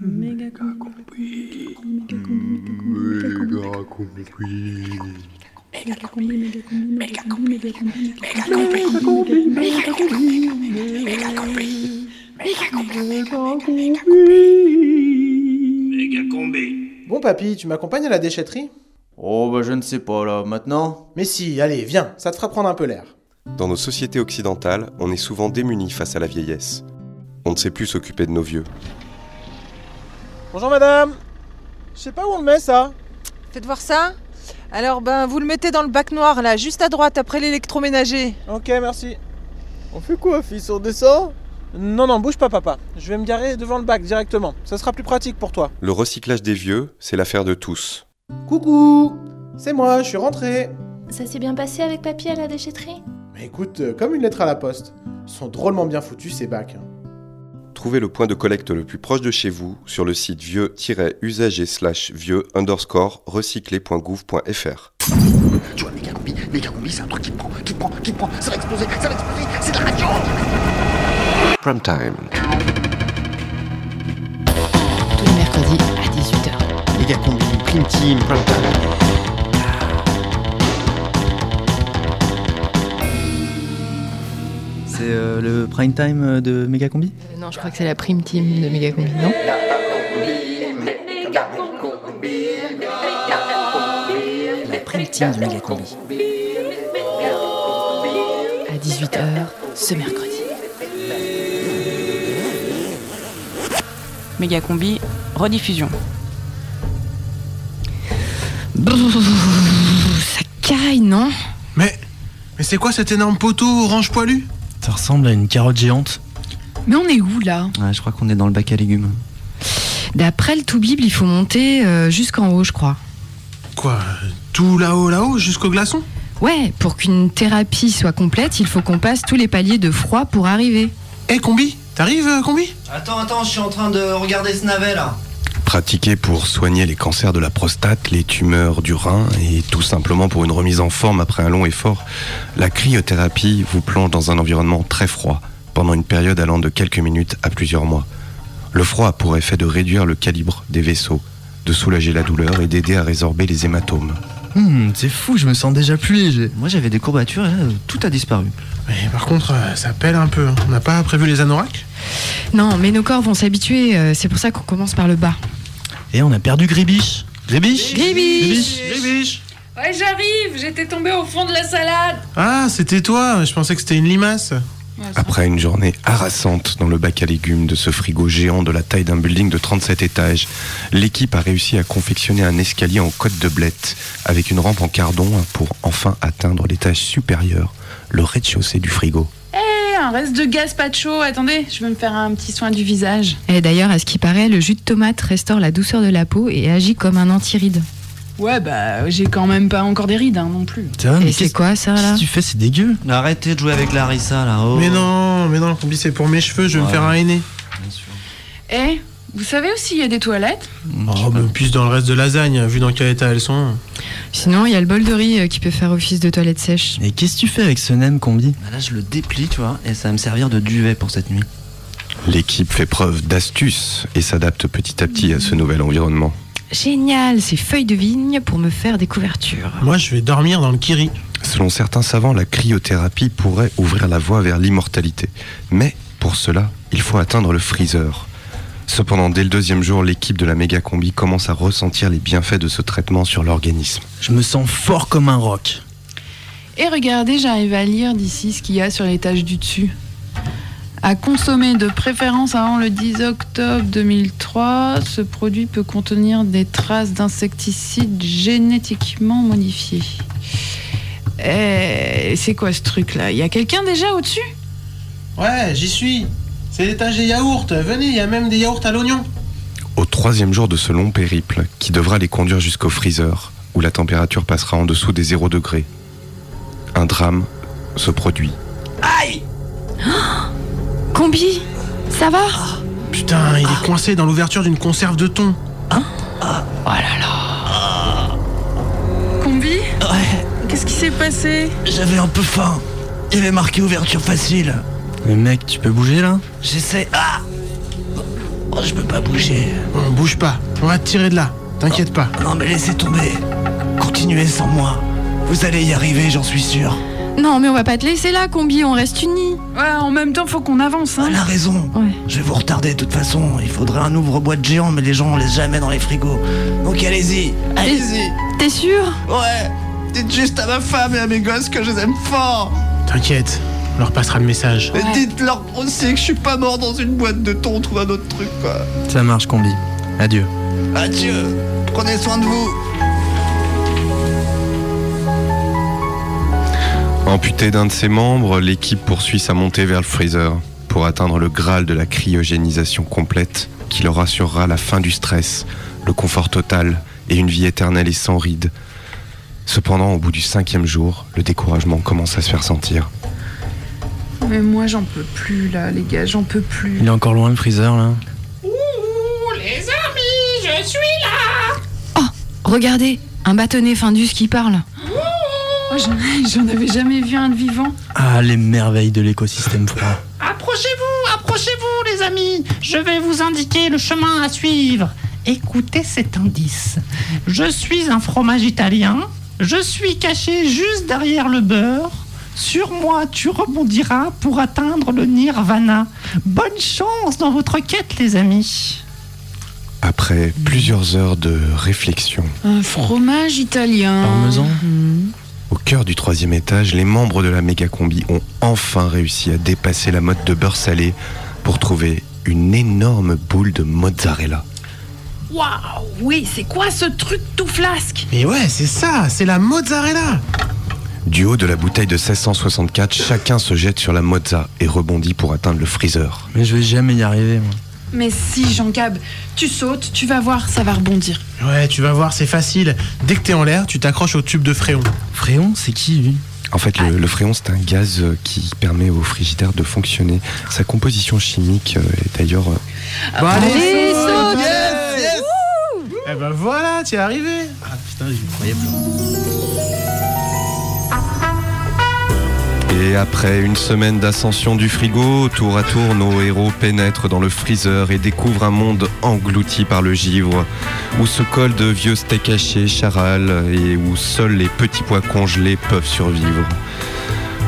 Méga combi. Méga combi. Méga combi. Méga combi. Méga combi. Méga combi. Méga combi. Méga combi. Méga combi. Bon papy, tu m'accompagnes à la déchetterie Oh bah je ne sais pas là, maintenant Mais si, allez, viens, ça te fera prendre un peu l'air. Dans nos sociétés occidentales, on est souvent démunis face à la vieillesse. On ne sait plus s'occuper de nos vieux. Bonjour madame Je sais pas où on le met ça Faites voir ça. Alors ben vous le mettez dans le bac noir là, juste à droite après l'électroménager. Ok, merci. On fait quoi, fils? On descend? Non, non, bouge pas papa. Je vais me garer devant le bac directement. Ça sera plus pratique pour toi. Le recyclage des vieux, c'est l'affaire de tous. Coucou C'est moi, je suis rentré. Ça s'est bien passé avec papy à la déchetterie? Mais écoute, euh, comme une lettre à la poste. Ils sont drôlement bien foutus ces bacs. hein. Trouvez le point de collecte le plus proche de chez vous sur le site vieux-usager slash vieux underscore recyclé.gouv.fr. Tu vois, méga combi, méga combi, c'est un truc qui te prend, qui te prend, qui te prend, ça va exploser, ça va exploser, c'est de la radio Prime time. Tous les mercredis à 18h. Méga combi, prime team, prime time. C'est euh, le prime time euh, de Megacombi? Euh, non, je crois que c'est la prime team de Megacombi, non? La prime team de Megacombi. À 18h ce mercredi. Méga combi, rediffusion. Ça caille, non? Mais, mais c'est quoi cet énorme poteau orange poilu? Ça ressemble à une carotte géante. Mais on est où là? Ouais, je crois qu'on est dans le bac à légumes. D'après le tout Bible, il faut monter euh, jusqu'en haut, je crois. Quoi Tout là-haut, là-haut, jusqu'au glaçon? Ouais, pour qu'une thérapie soit complète, il faut qu'on passe tous les paliers de froid pour arriver. Eh, Combi T'arrives, euh, Combi? Attends, attends, je suis en train de regarder ce navet là. Pratiqué pour soigner les cancers de la prostate, les tumeurs du rein et tout simplement pour une remise en forme après un long effort, la cryothérapie vous plonge dans un environnement très froid pendant une période allant de quelques minutes à plusieurs mois. Le froid a pour effet de réduire le calibre des vaisseaux, de soulager la douleur et d'aider à résorber les hématomes. Hmm, c'est fou, je me sens déjà plus léger. Moi j'avais des courbatures et là euh, tout a disparu. Mais par contre, euh, ça pèle un peu. hein. On n'a pas prévu les anoraks? Non, mais nos corps vont s'habituer, euh, c'est pour ça qu'on commence par le bas. Et on a perdu Gribiche. Gribiche Gribiche Gribiche Ouais j'arrive, j'étais tombée au fond de la salade. Ah, c'était toi Je pensais que c'était une limace. Après une journée harassante dans le bac à légumes de ce frigo géant de la taille d'un building de 37 étages, l'équipe a réussi à confectionner un escalier en côte de blette avec une rampe en cardon pour enfin atteindre l'étage supérieur, le rez-de-chaussée du frigo. Eh, un reste de gazpacho. Attendez, je vais me faire un petit soin du visage. Et d'ailleurs, à ce qui paraît, le jus de tomate restaure la douceur de la peau et agit comme un antiride. Ouais, bah, j'ai quand même pas encore des rides, hein, non plus. Tiens, mais Et c'est qu'est-ce quoi ça qu'est-ce là que tu fais C'est dégueu. Arrêtez de jouer avec Larissa là. oh. Mais non, mais non, Combi, c'est pour mes cheveux, je vais me Ouais. faire un aîné. Bien sûr. Eh, vous savez aussi, il y a des toilettes Oh, mais plus dans le reste de lasagne, vu dans quel état elles sont. Sinon, il y a le bol de riz euh, qui peut faire office de toilette sèche. Et qu'est-ce que tu fais avec ce nem combi Bah là je le déplie tu vois et ça va me servir de duvet pour cette nuit. L'équipe fait preuve d'astuce et s'adapte petit à petit à ce nouvel environnement. Génial, ces feuilles de vigne pour me faire des couvertures. Moi, je vais dormir dans le kiri. Selon certains savants, la cryothérapie pourrait ouvrir la voie vers l'immortalité. Mais pour cela, il faut atteindre le freezer. Cependant, dès le deuxième jour, l'équipe de la méga combi commence à ressentir les bienfaits de ce traitement sur l'organisme. Je me sens fort comme un roc. Et regardez, j'arrive à lire d'ici ce qu'il y a sur l'étage du dessus. À consommer de préférence avant le 10 octobre 2003, ce produit peut contenir des traces d'insecticides génétiquement modifiés. Eh, c'est quoi ce truc-là? Il y a quelqu'un déjà au-dessus? Ouais, j'y suis. C'est l'étage des yaourts. Venez, il y a même des yaourts à l'oignon. Au troisième jour de ce long périple, qui devra les conduire jusqu'au freezer, où la température passera en dessous des 0 degrés, un drame se produit. Combi, ça va? Putain, il est coincé dans l'ouverture d'une conserve de thon. Combi? Qu'est-ce qui s'est passé? J'avais un peu faim. Il y avait marqué ouverture facile. Mais mec, tu peux bouger là? J'essaie. Ah je peux pas bouger. On bouge pas. On va te tirer de là. T'inquiète pas. Non mais laissez tomber. Continuez sans moi. Vous allez y arriver, j'en suis sûr. Non, mais on va pas te laisser là, Combi, on reste unis. Ouais, en même temps, faut qu'on avance. Hein. Elle a raison. Ouais. Je vais vous retarder de toute façon. Il faudrait un ouvre-boîte géant, mais les gens on laisse jamais dans les frigos. Donc allez-y, allez-y. T'es sûr? Ouais. Dites juste à ma femme et à mes gosses que je les aime fort. T'inquiète. On leur passera le message. Dites-leur aussi que je suis pas mort dans une boîte de thon ou un autre truc quoi. Ça marche, Combi. Adieu. Adieu. Prenez soin de vous. Amputé d'un de ses membres, l'équipe poursuit sa montée vers le freezer pour atteindre le graal de la cryogénisation complète qui leur assurera la fin du stress, le confort total et une vie éternelle et sans rides. Cependant, au bout du cinquième jour, le découragement commence à se faire sentir. Mais moi, j'en peux plus, là, les gars, j'en peux plus. Il est encore loin le freezer là. Les amis, je suis là Regardez, un bâtonnet Findus qui parle. Oh, j'en- J'en avais jamais vu un de vivant. Ah, les merveilles de l'écosystème froid. Approchez-vous, approchez-vous les amis Je vais vous indiquer le chemin à suivre. Écoutez cet indice. Je suis un fromage italien. Je suis caché juste derrière le beurre. Sur moi, tu rebondiras pour atteindre le nirvana. Bonne chance dans votre quête, les amis. Après plusieurs heures de réflexion, Un fromage italien. Parmesan au cœur du troisième étage, les membres de la méga combi ont enfin réussi à dépasser la mode de beurre salé pour trouver une énorme boule de mozzarella. Waouh, oui, c'est quoi ce truc tout flasque? Mais ouais, c'est ça, c'est la mozzarella. Du haut de la bouteille de 1664, chacun se jette sur la mozza et rebondit pour atteindre le freezer. Mais je vais jamais y arriver, moi. Mais si, Jean-Cab, tu sautes, tu vas voir, ça va rebondir. Ouais, tu vas voir, c'est facile. Dès que t'es en l'air, tu t'accroches au tube de fréon. Fréon, c'est qui lui? En fait, le, le fréon, c'est un gaz euh, qui permet au frigidaire de fonctionner. Sa composition chimique euh, est d'ailleurs... euh, Bon, Allez, saute Eh ben voilà, t'y es arrivé. Ah putain, j'y croyais plus. Et après une semaine d'ascension du frigo, tour à tour, nos héros pénètrent dans le freezer et découvrent un monde englouti par le givre, où se collent de vieux steaks hachés, charal, et où seuls les petits pois congelés peuvent survivre.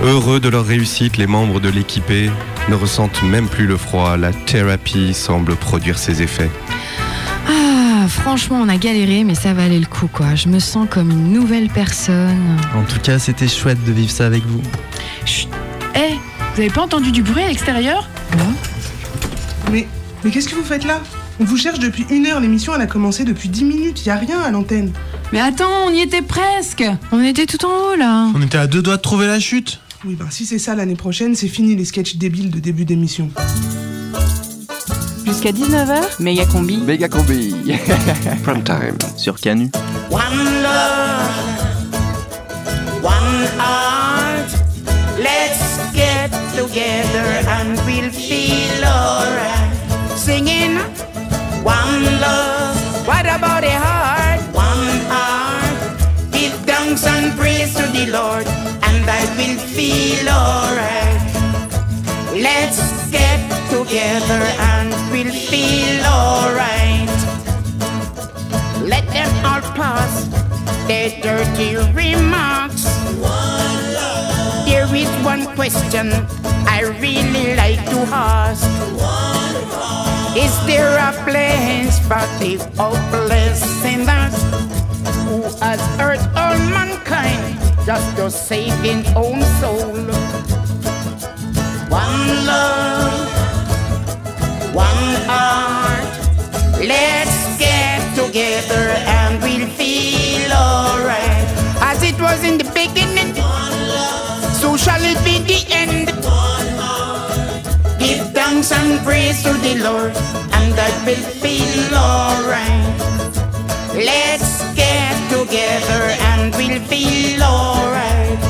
Heureux de leur réussite, les membres de l'équipée ne ressentent même plus le froid. La thérapie semble produire ses effets. Ah, franchement, on a galéré, mais ça valait le coup, quoi. Je me sens comme une nouvelle personne. En tout cas, c'était chouette de vivre ça avec vous. Chut Eh, vous avez pas entendu du bruit à l'extérieur Mais, mais qu'est-ce que vous faites là? On vous cherche depuis une heure, l'émission elle a commencé depuis 10 minutes, y a rien à l'antenne. Mais attends, on y était presque On était tout en haut, là. On était à deux doigts de trouver la chute. Oui, ben si c'est ça l'année prochaine, c'est fini les sketchs débiles de début d'émission. Jusqu'à 19h, méga combi. Méga combi. Prime time. Sur Canu. One love, one heart. Let's get together and we'll feel alright. Singing one love. What about a heart? One heart. Give thanks and praise to the Lord, and I will feel alright. Let's get together and we'll feel alright. Let them all pass their dirty remarks. One question I really like to ask. Is there a place for the hopeless sinners who has hurt all mankind just to save his own soul? One love, one heart. Let's get together and we'll feel alright. As it was in the beginning, shall it be the end? Give thanks and praise to the Lord, and I will feel alright. Let's get together and we'll feel alright.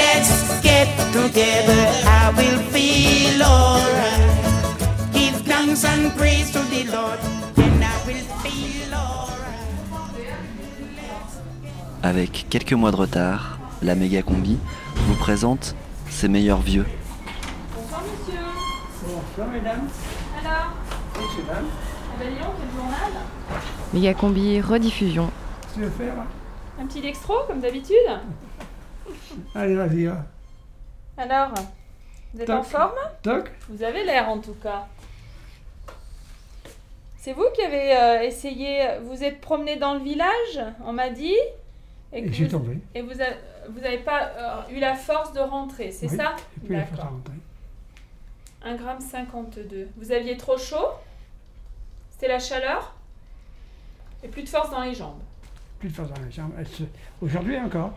Let's get together, I will feel alright. Give thanks and praise to the Lord, and I will feel. Avec quelques mois de retard, la méga combi vous présente ses meilleurs vieux. Bonsoir monsieur. Bonsoir mesdames. Alors nationale. Ah ben dis donc, quel journal? Mégacombi rediffusion. Tu veux faire Un petit dextro, comme d'habitude? Allez, vas-y, va. Alors, vous êtes Toc. en forme? Toc. Vous avez l'air en tout cas. C'est vous qui avez euh, essayé, vous êtes promené dans le village, on m'a dit Et que j'ai vous- tombé. Et vous n'avez pas euh, eu la force de rentrer, c'est Oui, ça D'accord. rentrer. 1 gramme 52. Vous aviez trop chaud C'était la chaleur Et plus de force dans les jambes. Plus de force dans les jambes. Aujourd'hui encore.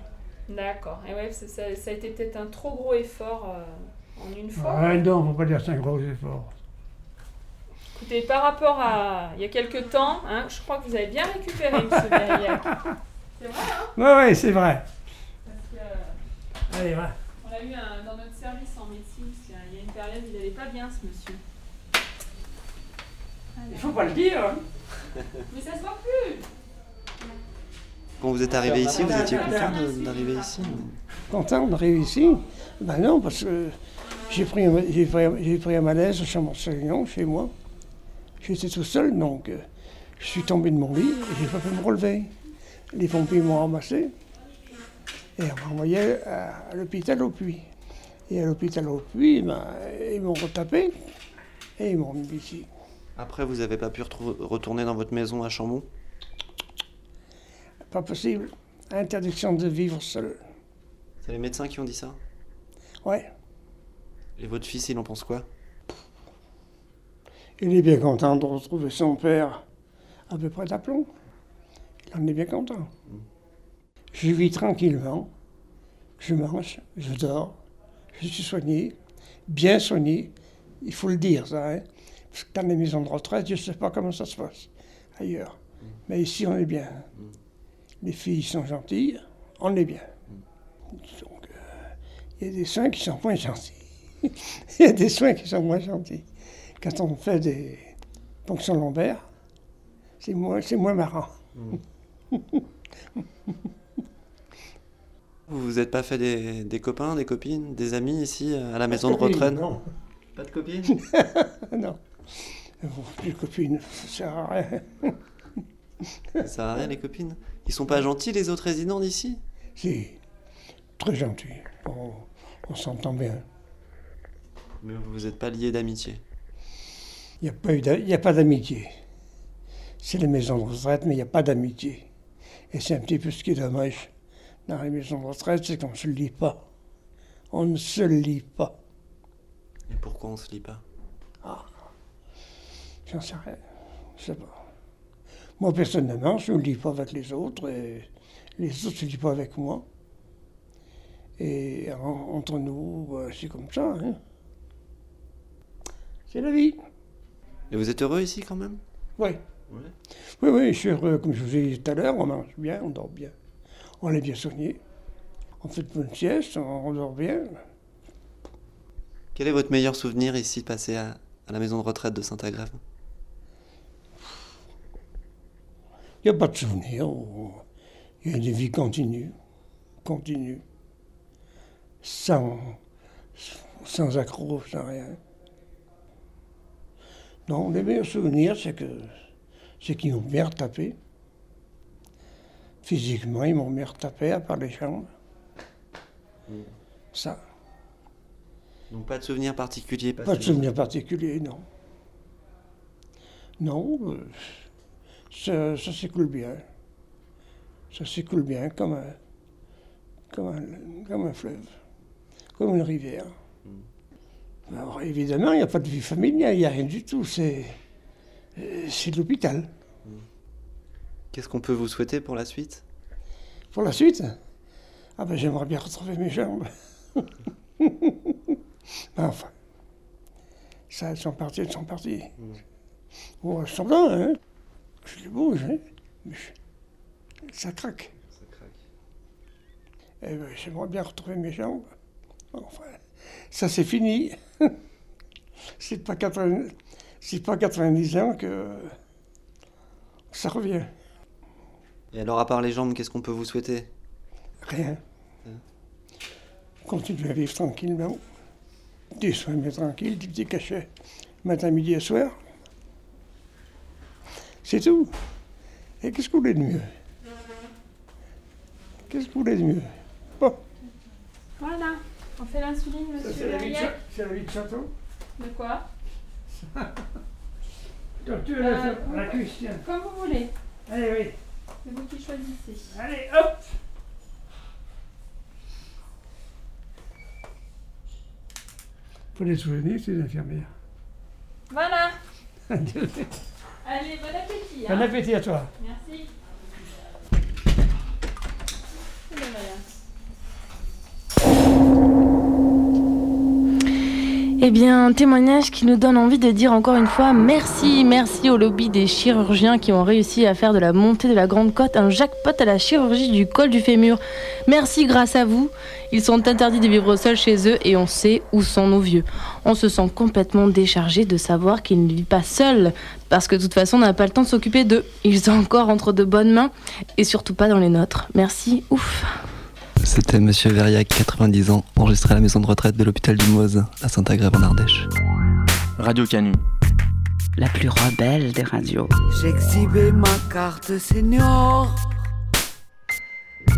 D'accord. Et ouais, ça, a été peut-être un trop gros effort euh, en une fois. Ah non, faut pas dire que c'est un gros effort. Écoutez, par rapport à il y a quelques temps, hein, je crois que vous avez bien récupéré, monsieur Berriac. C'est vrai, hein Ouais, ouais, c'est vrai. Euh, Allez, va. on l'a eu un- dans notre service en médecine, parce qu'il y a- il y a une période, il n'allait pas bien, ce monsieur. Il faut pas le dire. hein. Mais ça se voit plus Quand vous êtes arrivé ici, vous étiez content d'arriver ici Content d'arriver ici Ben non, parce que j'ai pris, pris, pris un malaise au Chambon-Saignon, chez moi. J'étais tout seul, donc euh, je suis tombé de mon lit et j'ai pas pu me relever. Les pompiers m'ont ramassé et on m'a envoyé à, à l'hôpital au Puy. Et à l'hôpital au Puy, ben, ils m'ont retapé et ils m'ont mis ici. Après, vous n'avez pas pu retourner dans votre maison à Chambon? Pas possible. Interdiction de vivre seul. C'est les médecins qui ont dit ça? Ouais. Et votre fils, il en pense quoi? Il est bien content de retrouver son père à peu près d'aplomb. Il en est bien content. Je vis tranquillement. Je mange, je dors, je suis soigné, bien soigné. Il faut le dire, ça. Hein? Parce que dans les maisons de retraite, je ne sais pas comment ça se passe ailleurs. Mais ici, on est bien. Les filles sont gentilles, on est bien. Donc, euh, il y a des soins qui sont moins gentils. il y a des soins qui sont moins gentils. Quand on fait des fonctions lombaires, c'est moins, c'est moins marrant. Vous vous êtes pas fait des, des copains, des copines, des amis ici à la maison de retraite non. Pas de copines? Non. Bon, Les copines, ça sert à rien. Ça sert à rien les copines? Ils sont pas gentils les autres résidents d'ici? Si, très gentil. On, on s'entend bien. Mais vous n'êtes pas liés d'amitié? Il n'y a, pas eu d'a- il y a pas d'amitié. C'est les maisons de retraite, mais il n'y a pas d'amitié. Et c'est un petit peu ce qui est dommage dans les maisons de retraite, c'est qu'on ne se lit pas. On ne se lit pas. Et pourquoi on se lit pas? J'en sais rien. Je sais pas. Moi, personnellement, je ne lis pas avec les autres et les autres ne se lient pas avec moi. Et en- entre nous, euh, c'est comme ça. hein. C'est la vie. Et vous êtes heureux ici quand même? Oui. Oui, oui, je suis heureux. Comme je vous ai dit tout à l'heure, on mange bien, on dort bien. On est bien soigné. On fait de bonnes siestes, on, dort bien. Quel est votre meilleur souvenir ici passé à, à la maison de retraite de Saint-Agrève Il n'y a pas de souvenir. Il y a une vie continue. Continue. Sans, sans accroc, sans rien. Non, les meilleurs souvenirs, c'est que c'est qu'ils m'ont bien retapé. Physiquement, ils m'ont bien retapé à part les jambes. Ça. Donc pas de souvenir particulier Pas de souvenir particulier, non. Non, euh, ça, ça s'écoule bien. Ça s'écoule bien comme un, comme, un, comme un fleuve, comme une rivière. Alors évidemment, il n'y a pas de vie familiale, il n'y a rien du tout. C'est, euh, c'est l'hôpital. Qu'est-ce qu'on peut vous souhaiter pour la suite? Pour la suite, ah ben, j'aimerais bien retrouver mes jambes. Ben, enfin, ça, elles sont parties, elles sont parties. Bon, elles sont là, hein. Je les bouge, hein. Mais je- ça craque. Ça craque. Eh ben, j'aimerais bien retrouver mes jambes. Enfin, ça c'est fini. c'est pas 80 c'est pas 90 ans que ça revient. Et alors à part les jambes, qu'est-ce qu'on peut vous souhaiter? Rien. Continuer à vivre tranquillement. Des soins mais tranquilles, des petits cachets, matin, midi et soir. C'est tout. Et qu'est-ce que vous voulez de mieux? Qu'est-ce que vous voulez de mieux? Bon, Voilà. On fait l'insuline, monsieur c'est la vie de Verrier. cha- c'est la vie de château. De quoi? Donc tu veux Euh, la, la vous- cuisse, tiens. Comme vous voulez. Allez, oui. C'est vous qui choisissez. Allez, hop Faut des souvenirs, c'est une infirmière. Voilà. bon Allez, bon appétit. hein. appétit à toi. Merci. Voilà. Eh bien, un témoignage qui nous donne envie de dire encore une fois merci, merci au lobby des chirurgiens qui ont réussi à faire de la montée de la Grande Côte un jackpot à la chirurgie du col du fémur. Merci grâce à vous. Ils sont interdits de vivre seuls chez eux et on sait où sont nos vieux. On se sent complètement déchargé de savoir qu'ils ne vivent pas seuls parce que de toute façon on n'a pas le temps de s'occuper d'eux. Ils sont encore entre de bonnes mains et surtout pas dans les nôtres. Merci, ouf. C'était Monsieur Verriac, 90 ans, enregistré à la maison de retraite de l'hôpital du Moz, à Saint-Agrève en Ardèche. Radio Canu. La plus rebelle des radios. J'exhibais ma carte senior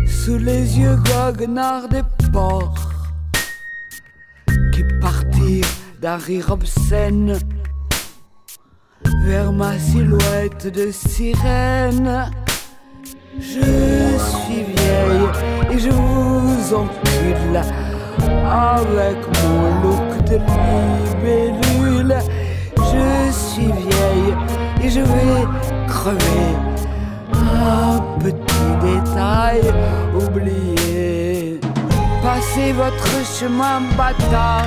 sous les yeux goguenards des porcs qui partirent d'un rire obscène vers ma silhouette de sirène. Je suis vieille et je vous encule avec mon look de libellule. Je suis vieille et je vais crever. Un petit détail oublié. Passez votre chemin bâtard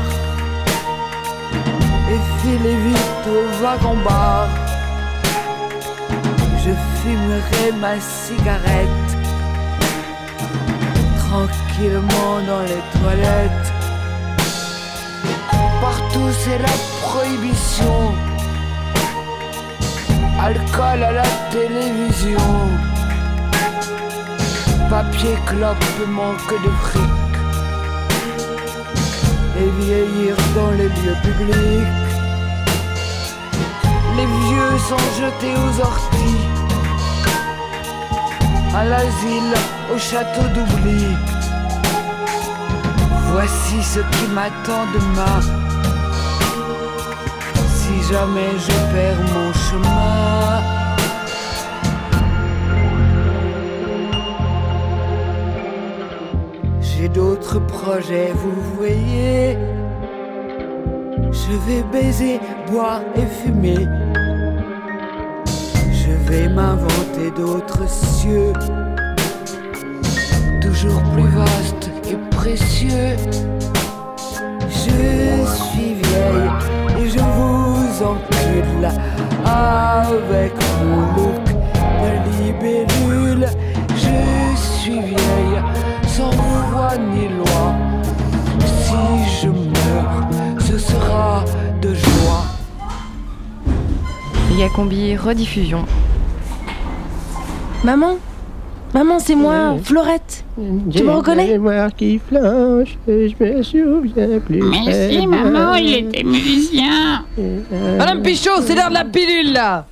et filez vite au wagon-bar. Je fumerai ma cigarette tranquillement dans les toilettes. Partout c'est la prohibition. Alcool à la télévision. Papier clope manque de fric. Et vieillir dans les lieux publics. Les vieux sont jetés aux orties. À l'asile, au château d'oubli. Voici ce qui m'attend demain. Si jamais je perds mon chemin. J'ai d'autres projets, vous voyez. Je vais baiser, boire et fumer. Vais m'inventer d'autres cieux, toujours plus vastes et précieux. Je suis vieille et je vous encule avec mon look de libellule. Je suis vieille sans voix ni loi. Si je meurs, ce sera de joie. Yacombi, rediffusion. Maman Maman, c'est moi, Florette. Tu me reconnais mémoire qui flanche, je me souviens plus. Mais si, maman, il était musicien. Madame Pichot, c'est l'heure de la pilule là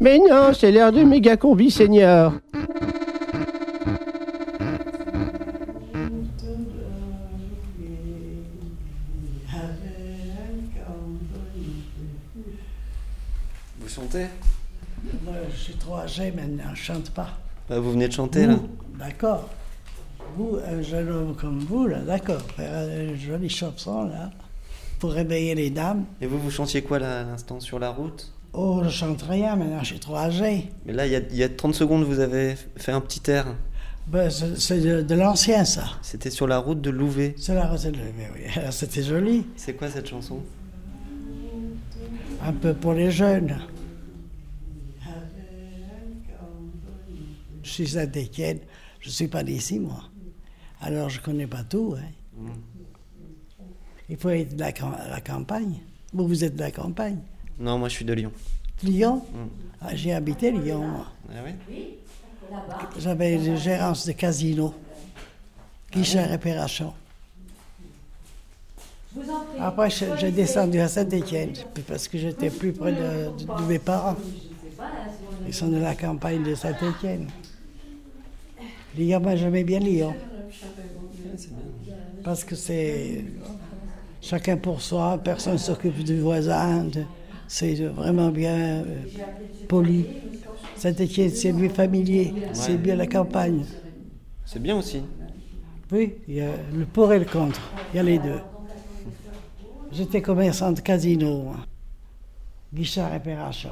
Mais non, c'est l'heure de méga combi senior. Vous chantez? Je suis trop âgé maintenant, je chante pas. Bah, Vous venez de chanter là D'accord. Vous, un jeune homme comme vous, là, d'accord, faire jolie chanson, là, pour réveiller les dames. Et vous, vous chantiez quoi là à l'instant sur la route? Oh, je chante rien, maintenant, je suis trop âgé. Mais là, il y, a, il y a 30 secondes, vous avez fait un petit air. Ben, c'est de, de l'ancien, ça. C'était sur la route de Louvet. C'est la recette de mais oui. C'était joli. C'est quoi cette chanson? Un peu pour les jeunes. Je suis Saint-Étienne, je ne suis pas d'ici, moi. Alors, je ne connais pas tout. hein. Mm. Il faut être de la, cam- la campagne. Vous, vous êtes de la campagne. Non, moi je suis de Lyon. Lyon? Mm. Ah, J'ai habité Lyon, moi. Ah oui J'avais une gérance de casino, guichet réparation. Après, je- j'ai descendu à Saint-Étienne, parce que j'étais plus près de, de- de mes parents. Ils sont de la campagne de Saint-Étienne. Lyon, moi j'aimais bien Lyon. Parce que c'est chacun pour soi, personne ne s'occupe du voisin. C'est vraiment bien euh, poli. Saint-Étienne, c'est mieux familier, c'est bien la campagne. C'est bien aussi. Oui, il y a le pour et le contre, il y a les deux. J'étais commerçant de casino. Guichard et Perrachon.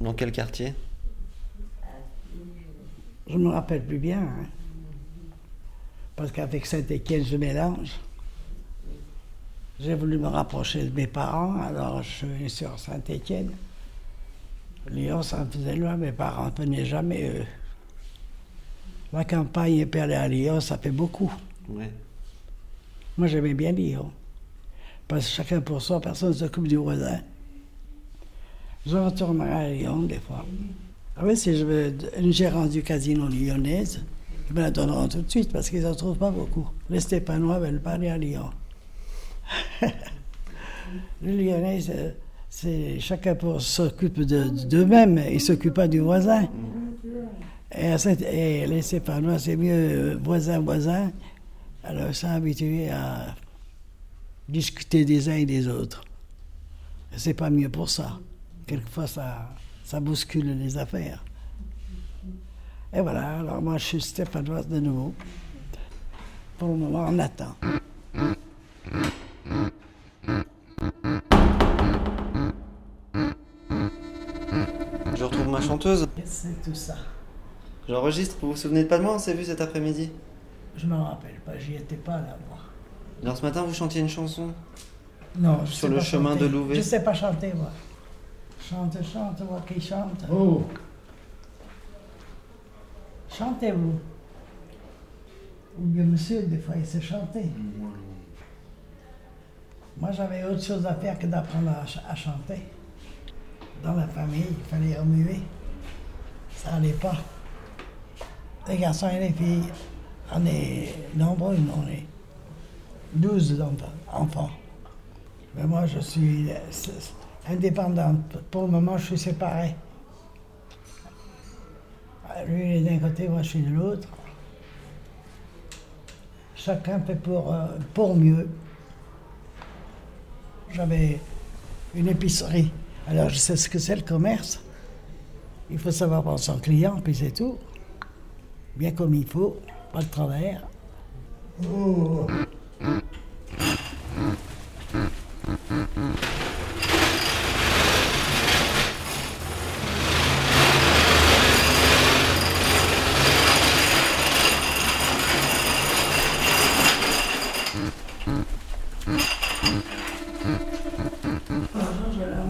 Dans quel quartier? Je ne me rappelle plus bien. hein. Parce qu'avec Saint-Étienne, je mélange. J'ai voulu me rapprocher de mes parents, alors je suis sur Saint-Étienne. Lyon, ça me faisait loin, mes parents ne venaient jamais, eux. La campagne et aller à Lyon, ça fait beaucoup. Ouais. Moi, j'aimais bien Lyon. Parce que chacun pour soi, personne ne s'occupe du voisin. Je retournerai à Lyon des fois. Ah oui, si je veux une gérance du casino lyonnaise, ils me la donneront tout de suite parce qu'ils n'en trouvent pas beaucoup. Les Stéphanois veulent pas aller à Lyon. Les Lyonnais, c'est- chacun s'occupe de- d'eux-mêmes, ils ne s'occupent pas du voisin. Et, à Saint- et les Stéphanois, c'est mieux euh, voisin, voisin. Alors, ils sont habitués à discuter des uns et des autres. C'est pas mieux pour ça. Quelquefois, ça, ça bouscule les affaires. Et voilà, alors moi, je suis stéphanoise de nouveau. Pour le moment, on attend. Je retrouve ma chanteuse. C'est tout ça. J'enregistre, vous vous souvenez pas de moi On s'est vu cet après-midi? Je me rappelle pas, j'y étais pas là, moi. Alors ce matin, vous chantiez une chanson? Non, je Sur sais le pas chemin chanter. de Louvet. Je sais pas chanter, moi. Chante, chante, moi qui chante. Oh. Chantez-vous. Ou bien monsieur, des fois, il sait chanter. Moi, j'avais autre chose à faire que d'apprendre à, à chanter. Dans la famille, il fallait remuer. Ça allait pas. Les garçons et les filles, on est nombreux, on est 12 enfants-. Mais moi, je suis euh, indépendante. Pour le moment, je suis séparée. Lui, il est d'un côté, moi, je suis de l'autre. Chacun fait pour, euh, pour mieux. J'avais une épicerie. Alors, je sais ce que c'est le commerce. Il faut savoir prendre son client, puis c'est tout. Bien comme il faut, pas de travers. Oh.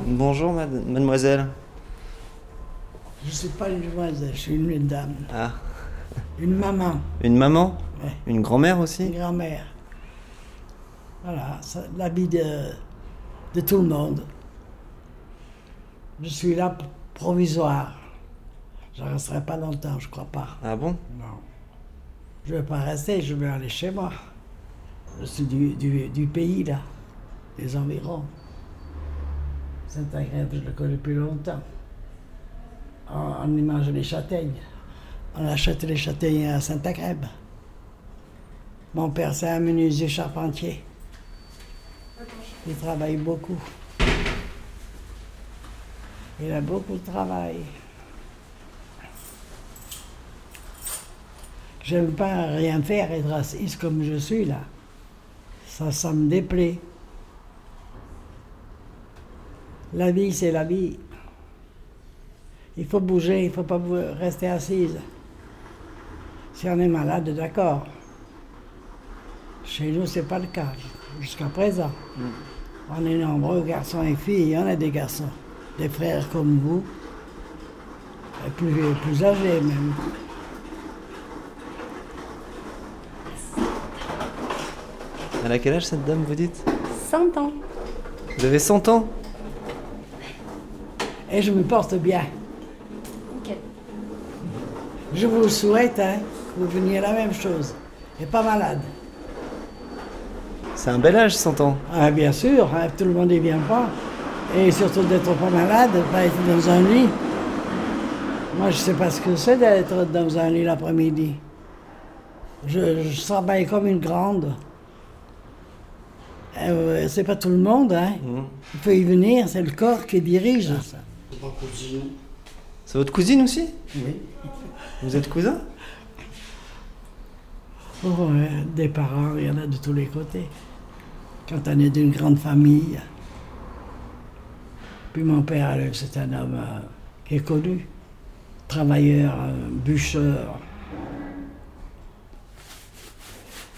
Bonjour, mad- mademoiselle. Je ne suis je suis une dame. Ah, Une maman, une maman Ouais. Une grand-mère aussi une grand-mère. Voilà, ça- l'habit de, de tout le monde. Je suis là provisoire. Je ne resterai pas longtemps, je crois pas. Ah bon? Non. Je ne veux pas rester, je veux aller chez moi. Je suis du, du, du pays, là, des environs. Saint-Agrève, je le connais depuis longtemps. On, y mange les châtaignes. On achète les châtaignes à Saint-Agrève. Mon père, c'est un menuisier charpentier. Il travaille beaucoup. Il a beaucoup de travail. J'aime pas rien faire, être assise comme je suis là. Ça, ça me déplaît. La vie, c'est la vie. Il faut bouger, il ne faut pas rester assise. Si on est malade, d'accord. Chez nous, ce n'est pas le cas, jusqu'à présent. On est nombreux, garçons et filles, il y en a des garçons, des frères comme vous, et plus, plus âgés même. Elle a quel âge cette dame, vous dites? 100 ans. Vous avez 100 ans? Et je me porte bien. Je vous souhaite hein, que vous veniez la même chose. Et pas malade. C'est un bel âge, 100 ans. Ah, bien sûr, hein, tout le monde n'y vient pas. Et surtout d'être pas malade, pas être dans un lit. Moi, je sais pas ce que c'est d'être dans un lit l'après-midi. Je, je travaille comme une grande. Euh, c'est pas tout le monde, hein. Il peut y venir, c'est le corps qui dirige ça. C'est votre cousine aussi? Oui. Vous êtes cousin Oh, ouais, des parents, il y en a de tous les côtés. Quand on est d'une grande famille. Puis mon père, euh, c'est un homme euh, qui est connu. Travailleur, euh, bûcheur.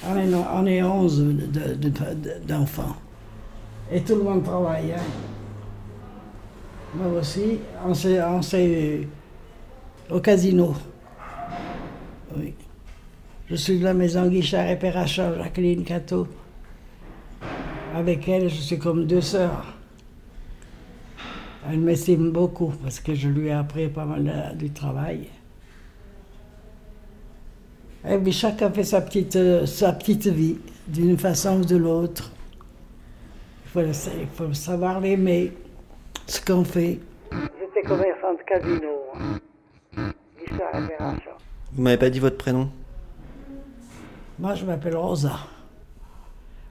On est, on est 11 de- de- de- d'enfants. Et tout le monde travaille. hein. Moi aussi, on s'est au casino. Je suis de la maison Guichard et Perracha, Jacqueline Cateau. Avec elle, je suis comme deux sœurs. Elle m'estime beaucoup parce que je lui ai appris pas mal du travail. Et chacun fait sa petite, sa petite vie, d'une façon ou de l'autre. Il faut, savoir l'aimer, ce qu'on fait. J'étais commerçant de casino. hein. Guichard et Perracha. Vous m'avez pas dit votre prénom Moi, je m'appelle Rosa.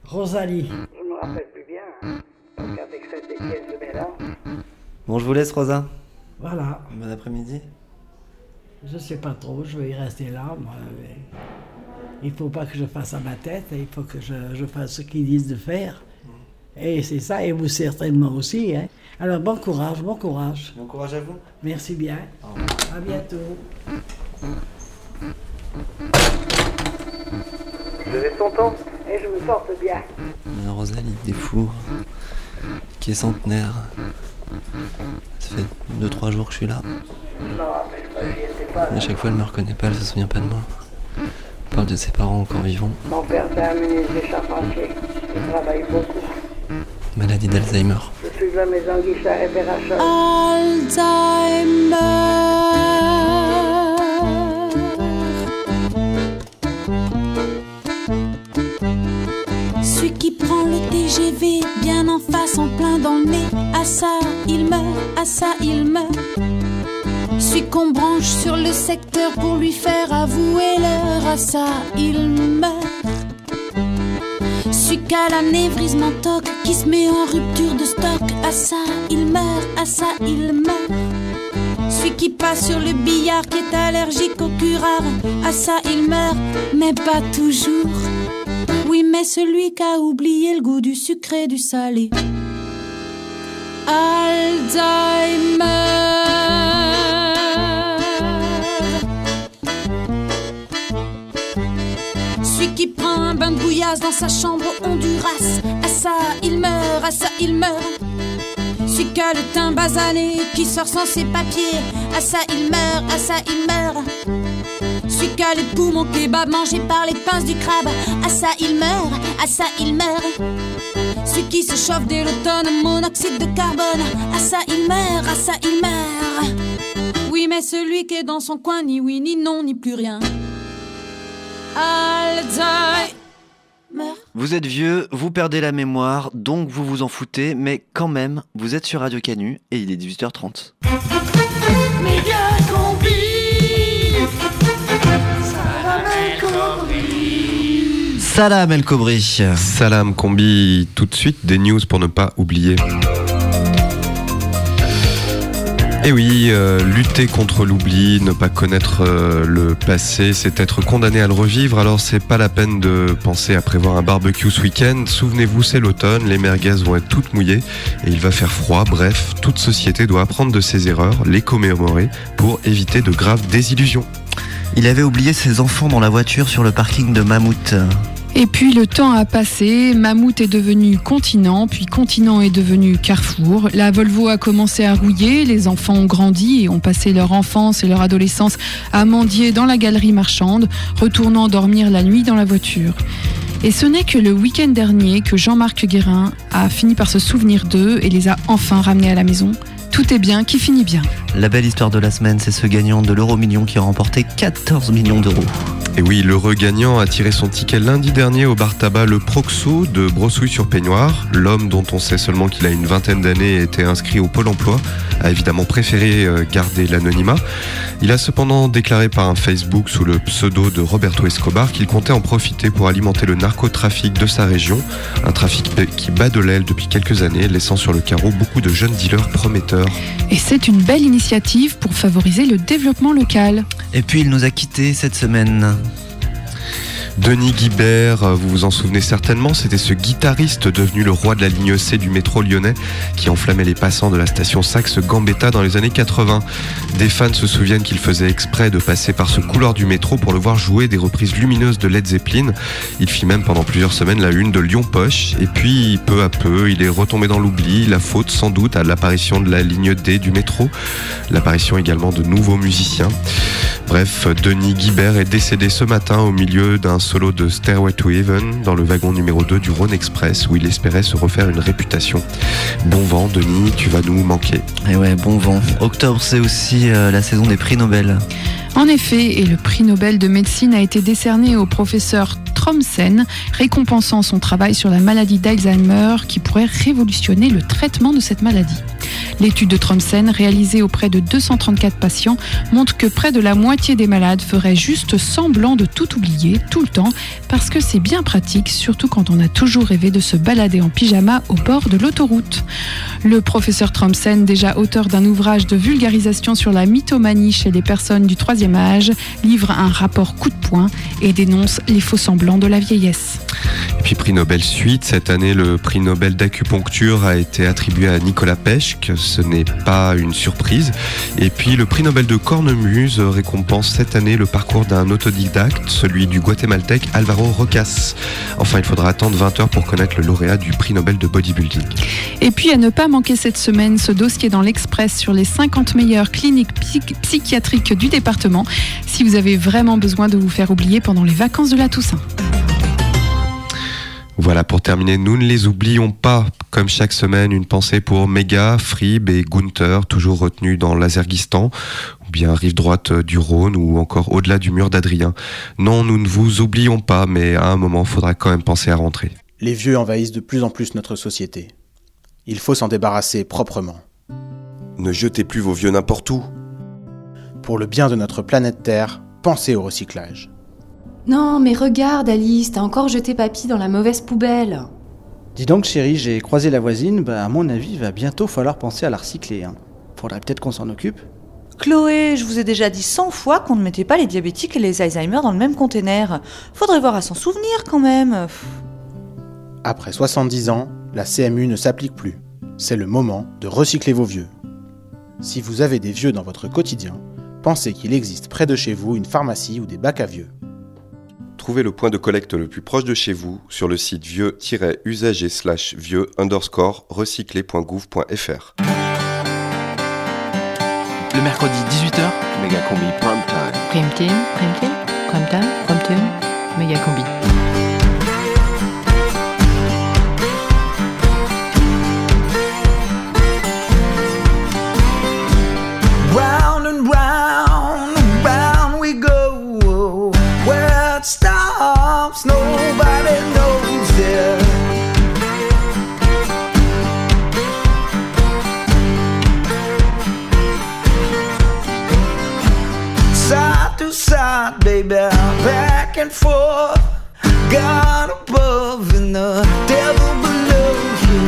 Rosalie. Je me rappelle plus bien. hein. Avec cette étienne de mélange. Bon, je vous laisse, Rosa. Voilà. Bon après-midi. Je sais pas trop, je vais y rester là. Moi. mais Il faut pas que je fasse à ma tête, il faut que je, je fasse ce qu'ils disent de faire. Et c'est ça, et vous certainement aussi. Hein. Alors, bon courage, bon courage. Bon courage à vous. Merci bien. À bientôt. Je vais son temps. Et je me porte bien. Rosalie Desfours, qui est centenaire. Ça fait 2-3 jours que je suis là. Je me rappelle pas, j'y étais pas. Et à chaque fois, elle me reconnaît pas, elle se souvient pas de moi. Elle parle de ses parents encore vivants. Mon père, c'est un menuisier charpentier. Il travaille beaucoup. Maladie d'Alzheimer. Je suis de la maison Guichard et. Celui prend le TGV bien en face, en plein dans le nez, à ça il meurt, à ça il meurt. Celui qu'on branche sur le secteur pour lui faire avouer l'heure, à ça il meurt. Qui a l'anévrisme en toc, qui se met en rupture de stock, à ça il meurt, à ça il meurt. Celui qui passe sur le billard, qui est allergique au curare, à ça il meurt, mais pas toujours. Oui, mais celui qui a oublié le goût du sucré du salé. Alzheimer. Celui qui prend un bain de bouillasse dans sa chambre Honduras. À ça, il meurt, à ça, il meurt. Celui qui a le teint basané, qui sort sans ses papiers. À ça, il meurt, à ça, il meurt. A les poumons kebab mangés par les pinces du crabe. À ça, il meurt, à ça, il meurt. Celui qui se chauffe dès l'automne, monoxyde de carbone. À ça, il meurt, à ça, il meurt. Oui, mais celui qui est dans son coin, ni oui, ni non, ni plus rien. Alzheimer. Vous êtes vieux, vous perdez la mémoire, donc vous vous en foutez, mais quand même, vous êtes sur Radio Canu et il est 18h30. Méga Salam El Kobri. Salam Combi, tout de suite des news pour ne pas oublier. Et oui, euh, lutter contre l'oubli, ne pas connaître euh, le passé, c'est être condamné à le revivre. Alors c'est pas la peine de penser à prévoir un barbecue ce week-end. Souvenez-vous, c'est l'automne, les merguez vont être toutes mouillées et il va faire froid. Bref, toute société doit apprendre de ses erreurs, les commémorer pour éviter de graves désillusions. Il avait oublié ses enfants dans la voiture sur le parking de Mammouth. Et puis le temps a passé, Mammouth est devenu continent, puis continent est devenu carrefour. La Volvo a commencé à rouiller, les enfants ont grandi et ont passé leur enfance et leur adolescence à mendier dans la galerie marchande, retournant dormir la nuit dans la voiture. Et ce n'est que le week-end dernier que Jean-Marc Guérin a fini par se souvenir d'eux et les a enfin ramenés à la maison. Tout est bien qui finit bien. La belle histoire de la semaine, c'est ce gagnant de l'euro million qui a remporté 14 millions d'euros. Et oui, l'heureux gagnant a tiré son ticket lundi dernier au bar tabac Le Proxo de Brossouille-sur-Peignoir. L'homme dont on sait seulement qu'il a une vingtaine d'années et était inscrit au Pôle emploi a évidemment préféré euh, garder l'anonymat. Il a cependant déclaré par un Facebook sous le pseudo de Roberto Escobar qu'il comptait en profiter pour alimenter le narcotrafic de sa région, un trafic qui bat de l'aile depuis quelques années, laissant sur le carreau beaucoup de jeunes dealers prometteurs. Et c'est une belle initiative pour favoriser le développement local. Et puis il nous a quittés cette semaine. Denis Guibert, euh, vous vous en souvenez certainement, c'était ce guitariste devenu le roi de la ligne C du métro lyonnais qui enflammait les passants de la station Saxe-Gambetta dans les années 80. Des fans se souviennent qu'il faisait exprès de passer par ce couloir du métro pour le voir jouer des reprises lumineuses de Led Zeppelin. Il fit même pendant plusieurs semaines la une de Lyon Poche et puis peu à peu il est retombé dans l'oubli, la faute sans doute à l'apparition de la ligne D du métro, l'apparition également de nouveaux musiciens. Bref, Denis Guibert est décédé ce matin au milieu d'un solo de Stairway to Heaven dans le wagon numéro 2 du Rhône Express où il espérait se refaire une réputation. Bon vent, Denis, tu vas nous manquer. Et ouais, bon vent. Octobre, c'est aussi euh, la saison des prix Nobel. En effet, et le prix Nobel de médecine a été décerné au professeur Tromsen, récompensant son travail sur la maladie d'Alzheimer qui pourrait révolutionner le traitement de cette maladie. L'étude de Tromsen, réalisée auprès de 234 patients, montre que près de la moitié des malades feraient juste semblant de tout oublier tout le temps, parce que c'est bien pratique, surtout quand on a toujours rêvé de se balader en pyjama au bord de l'autoroute. Le professeur Tromsen, déjà auteur d'un ouvrage de vulgarisation sur la mythomanie chez les personnes du troisième âge, livre un rapport coup de poing et dénonce les faux semblants de la vieillesse. Et puis prix Nobel suite, cette année le prix Nobel d'acupuncture a été attribué à Nicolas Peschke, ce n'est pas une surprise. Et puis le prix Nobel de cornemuse récompense cette année le parcours d'un autodidacte, celui du guatémaltèque Alvaro Rocas. Enfin, il faudra attendre 20 heures pour connaître le lauréat du prix Nobel de bodybuilding. Et puis à ne pas manquer cette semaine ce dossier dans l'Express sur les 50 meilleures cliniques psych- psychiatriques du département, si vous avez vraiment besoin de vous faire oublier pendant les vacances de la Toussaint. Voilà, pour terminer, nous ne les oublions pas. Comme chaque semaine, une pensée pour Mega, Frib et Gunther, toujours retenus dans l'Azerguistan, ou bien rive droite du Rhône, ou encore au-delà du mur d'Adrien. Non, nous ne vous oublions pas, mais à un moment, faudra quand même penser à rentrer. Les vieux envahissent de plus en plus notre société. Il faut s'en débarrasser proprement. Ne jetez plus vos vieux n'importe où. Pour le bien de notre planète Terre, pensez au recyclage. Non, mais regarde, Alice, t'as encore jeté papy dans la mauvaise poubelle. Dis donc, chérie, j'ai croisé la voisine, bah, à mon avis, il va bientôt falloir penser à la recycler. Hein. Faudrait peut-être qu'on s'en occupe. Chloé, je vous ai déjà dit 100 fois qu'on ne mettait pas les diabétiques et les Alzheimer dans le même container. Faudrait voir à s'en souvenir quand même. Après 70 ans, la CMU ne s'applique plus. C'est le moment de recycler vos vieux. Si vous avez des vieux dans votre quotidien, pensez qu'il existe près de chez vous une pharmacie ou des bacs à vieux. Trouvez le point de collecte le plus proche de chez vous sur le site vieux-usager slash vieux underscore recyclé.gouv.fr. Le mercredi 18h, Méga combi prime time. Prime team, prime team, prime time, prime team, méga and forth. God above and the devil below you.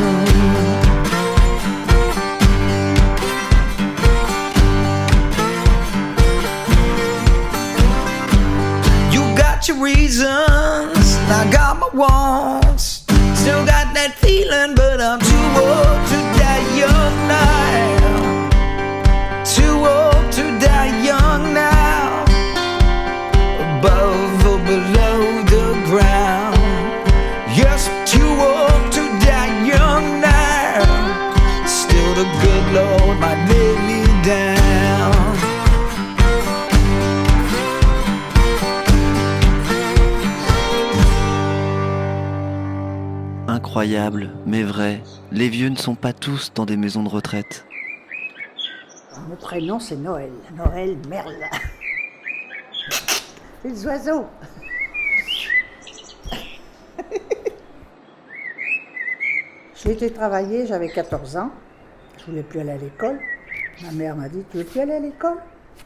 You got your reasons, I got my wants. Incroyable, mais vrai, les vieux ne sont pas tous dans des maisons de retraite. Mon prénom c'est Noël. Noël Merle. Les oiseaux. J'ai été travailler, j'avais 14 ans. Je voulais plus aller à l'école. Ma mère m'a dit, tu veux plus aller à l'école?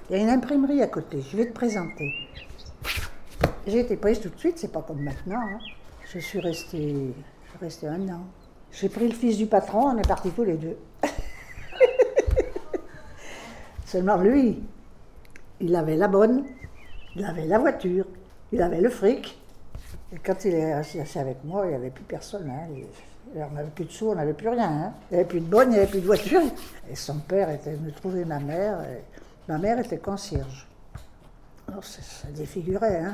Il y a une imprimerie à côté, je vais te présenter. J'ai été prise tout de suite, c'est pas comme maintenant. hein. Je suis restée, restée un an. J'ai pris le fils du patron, on est partis tous les deux. Seulement lui, il avait la bonne, il avait la voiture, il avait le fric. Et quand il est assis avec moi, il n'y avait plus personne. hein. On n'avait plus de sous, on n'avait plus rien. hein. Il n'y avait plus de bonne, il n'y avait plus de voiture. Et son père était venu trouver ma mère. ma mère était concierge. Alors ça, ça défigurait. Hein.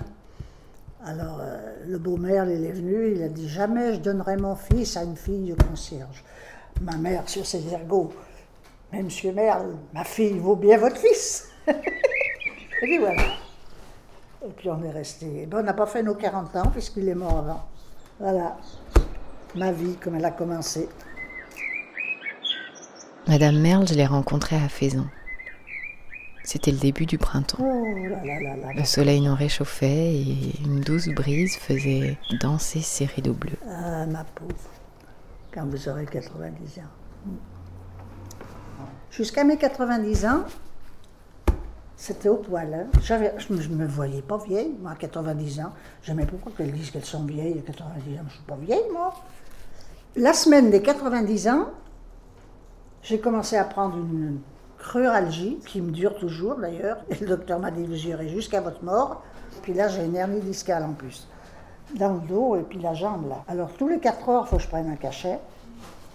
Alors euh, le beau-mère, il est venu, il a dit jamais je donnerai mon fils à une fille de concierge. Ma mère, sur ses ergots, mais monsieur Merle, ma fille vaut bien votre fils. Et puis voilà. Et puis on est resté. Ben, on n'a pas fait nos 40 ans puisqu'il est mort avant. Voilà. Ma vie, comme elle a commencé. Madame Merle, je l'ai rencontrée à Faisan. C'était le début du printemps. Oh. Le soleil nous réchauffait et une douce brise faisait danser ses rideaux bleus. Ah, ma pauvre. Quand vous aurez 90 ans. Jusqu'à mes 90 ans, c'était au poil. hein. Je ne me voyais pas vieille, moi, à 90 ans. J'aimais pourquoi qu'elles disent qu'elles sont vieilles à 90 ans. Je ne suis pas vieille, moi. La semaine des 90 ans, j'ai commencé à prendre une cruralgie, qui me dure toujours d'ailleurs. Et le docteur m'a dit, vous irez jusqu'à votre mort. Puis là, j'ai une hernie discale en plus. Dans le dos et puis la jambe là. Alors tous les 4 heures, il faut que je prenne un cachet.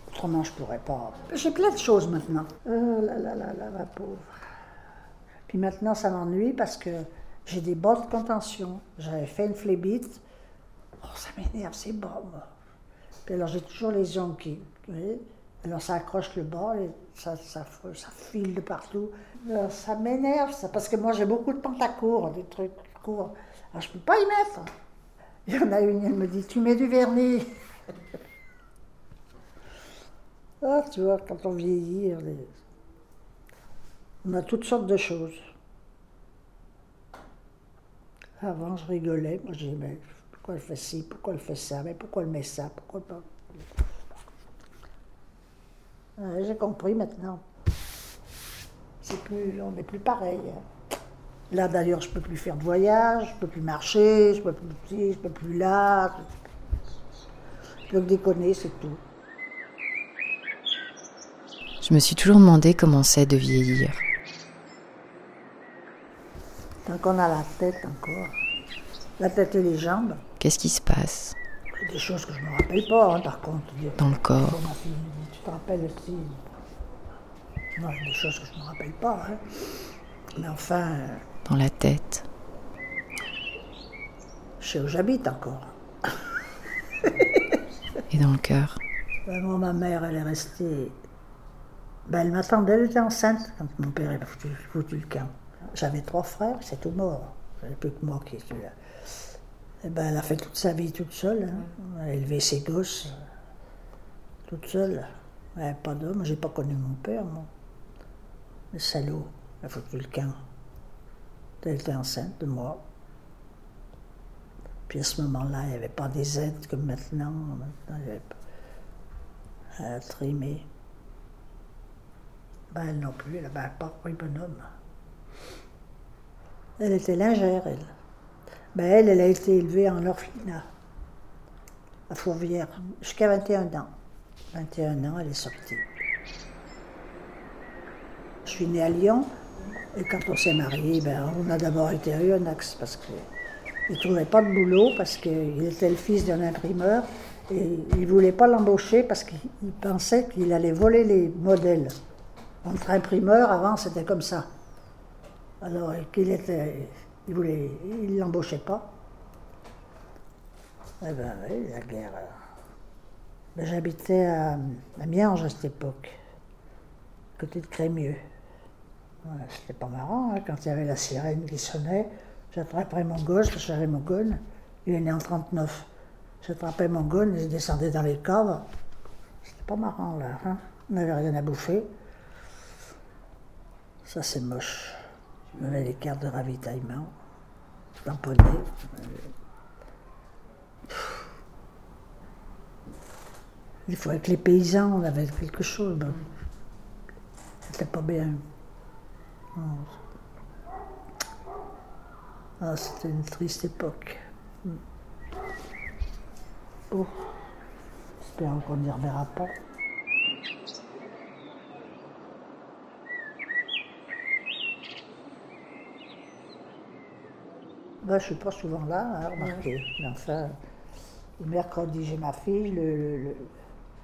Autrement, je pourrais pas. J'ai plein de choses maintenant. Oh là là là là, ma pauvre. Puis maintenant, ça m'ennuie parce que j'ai des bas de contention. J'avais fait une phlébite. Oh, ça m'énerve, c'est moi. Puis alors, j'ai toujours les ongles qui. alors, ça accroche le et ça, ça, file de partout. Alors, ça m'énerve, ça, parce que moi, j'ai beaucoup de pantacours, des trucs courts. Alors, je peux pas y mettre. Il y en a une, elle me dit Tu mets du vernis. ah, tu vois, quand on vieillit, on, on a toutes sortes de choses. Avant, je rigolais. Moi, je disais Mais pourquoi elle fait ci Pourquoi elle fait ça Mais pourquoi elle met ça Pourquoi pas? Ouais, J'ai compris maintenant. C'est plus, on n'est plus pareil. Là, d'ailleurs, je peux plus faire de voyage, je peux plus marcher, je peux plus ci, je peux plus là. Je peux déconner, c'est tout. Je me suis toujours demandé comment c'est de vieillir. Tant qu'on a la tête encore, la tête et les jambes, Qu'est-ce qui se passe? Des choses que je ne me rappelle pas, hein, par contre. Dans le corps. Tu te rappelles aussi j'ai des choses que je ne me rappelle pas. hein. Mais enfin, euh, dans la tête je sais où j'habite encore. et dans le cœur Ben, moi, ma mère, elle est restée. Ben, elle m'attendait, elle était enceinte quand mon père a foutu, foutu le camp. J'avais trois frères, c'est tout mort. J'avais plus que moi qui suis là. Et ben, elle a fait toute sa vie toute seule. hein. Elle a élevé ses gosses euh, toute seule. Pas d'homme. J'ai pas connu mon père, moi. Le salaud, il le camp. Elle était enceinte de moi. Puis à ce moment-là, il n'y avait pas des aides comme maintenant. Maintenant, il y avait. Ben, elle non plus, elle n'avait pas pris bonhomme. Elle était lingère, elle. Ben, elle, elle a été élevée en orphelinat, à Fourvière, jusqu'à 21 ans. 21 ans, elle est sortie. Je suis née à Lyon, et quand on s'est mariés, ben, on a d'abord été à Oyonnax, parce qu'il ne trouvait pas de boulot, parce qu'il était le fils d'un imprimeur, et il ne voulait pas l'embaucher parce qu'il il pensait qu'il allait voler les modèles. Entre imprimeurs, avant, c'était comme ça. Alors qu'il était. Il voulait. Il l'embauchait pas. Eh ben oui, la guerre. Ben, J'habitais à, à Miange à cette époque, côté de Crémieux. C'était pas marrant, hein, quand il y avait la sirène qui sonnait. J'attrapais mon gosse, parce que mon gun. Il est né en 39. J'attrapais mon et je descendais dans les caves. C'était pas marrant, là. hein. On n'avait rien à bouffer. Ça, c'est moche. Je me mets les cartes de ravitaillement. tamponnait. Des fois, avec les paysans, on avait quelque chose. ben, C'était pas bien. Ah, c'était une triste époque. Mm. Oh. J'espère qu'on n'y reverra pas. Ben, je suis pas souvent là, hein, remarquez. Mais enfin, le mercredi, j'ai ma fille, le, le- le-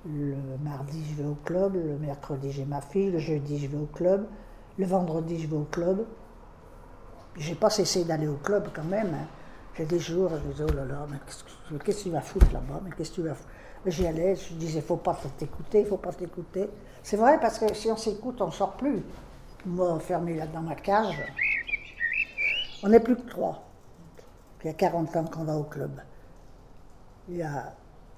le mardi, je vais au club, le mercredi, j'ai ma fille, le jeudi, je vais au club, le vendredi, je vais au club. J'ai pas cessé d'aller au club quand même. hein. J'ai des jours, je me disais, oh là là, mais qu'est-ce que, tu vas foutre là-bas? Mais qu'est-ce que tu vas foutre? J'y allais, je disais, faut pas t'écouter, faut pas t'écouter. C'est vrai, parce que si on s'écoute, on sort plus. Moi, enfermé là dans ma cage, on n'est plus que trois. Il y a 40 ans qu'on va au club. Il y a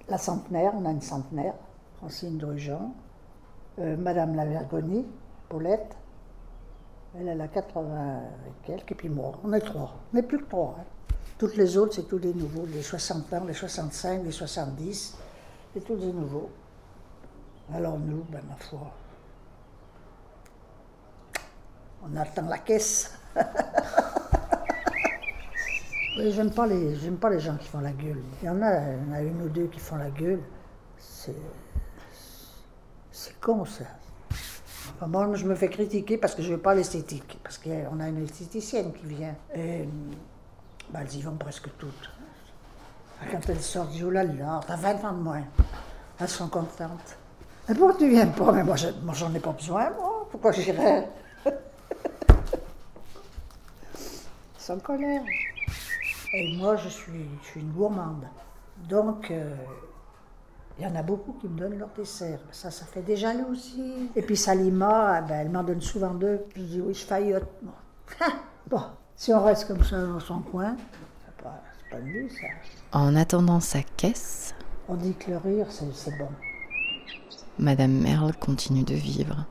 la centenaire, on a une centenaire, Francine Drugeon, euh, Madame Lavergonie, Paulette, elle, a 80 et quelques, et puis moi, on est trois. On n'est plus que trois. hein. Toutes les autres, c'est tous des nouveaux, les 60 ans, les 65, les 70, c'est tous des nouveaux. Alors nous, ben ma foi, on attend la caisse. J'aime pas les, pas les gens qui font la gueule. Il y en a, il y en a une ou deux qui font la gueule. C'est, c'est con ça. Moi, je me fais critiquer parce que je veux pas l'esthétique, parce qu'on a une esthéticienne qui vient. Et bah, elles y vont presque toutes. Quand elles sortent, je oh là là, t'as 20 ans de moins. Elles sont contentes. Mais pourquoi tu viens pas Mais moi, j'en ai pas besoin, moi. Pourquoi j'irais? Sans colère. Et moi, je suis, je suis une gourmande. Donc, euh, il y en a beaucoup qui me donnent leur dessert. Ça, ça fait des jalousies. Et puis Salima, ah ben, elle m'en donne souvent deux. Je dis oui, je faillote. Bon. Ah, bon, si on reste comme ça dans son coin, c'est pas, c'est pas mieux ça. En attendant sa caisse, On dit que le rire, c'est c'est bon. Madame Merle continue de vivre,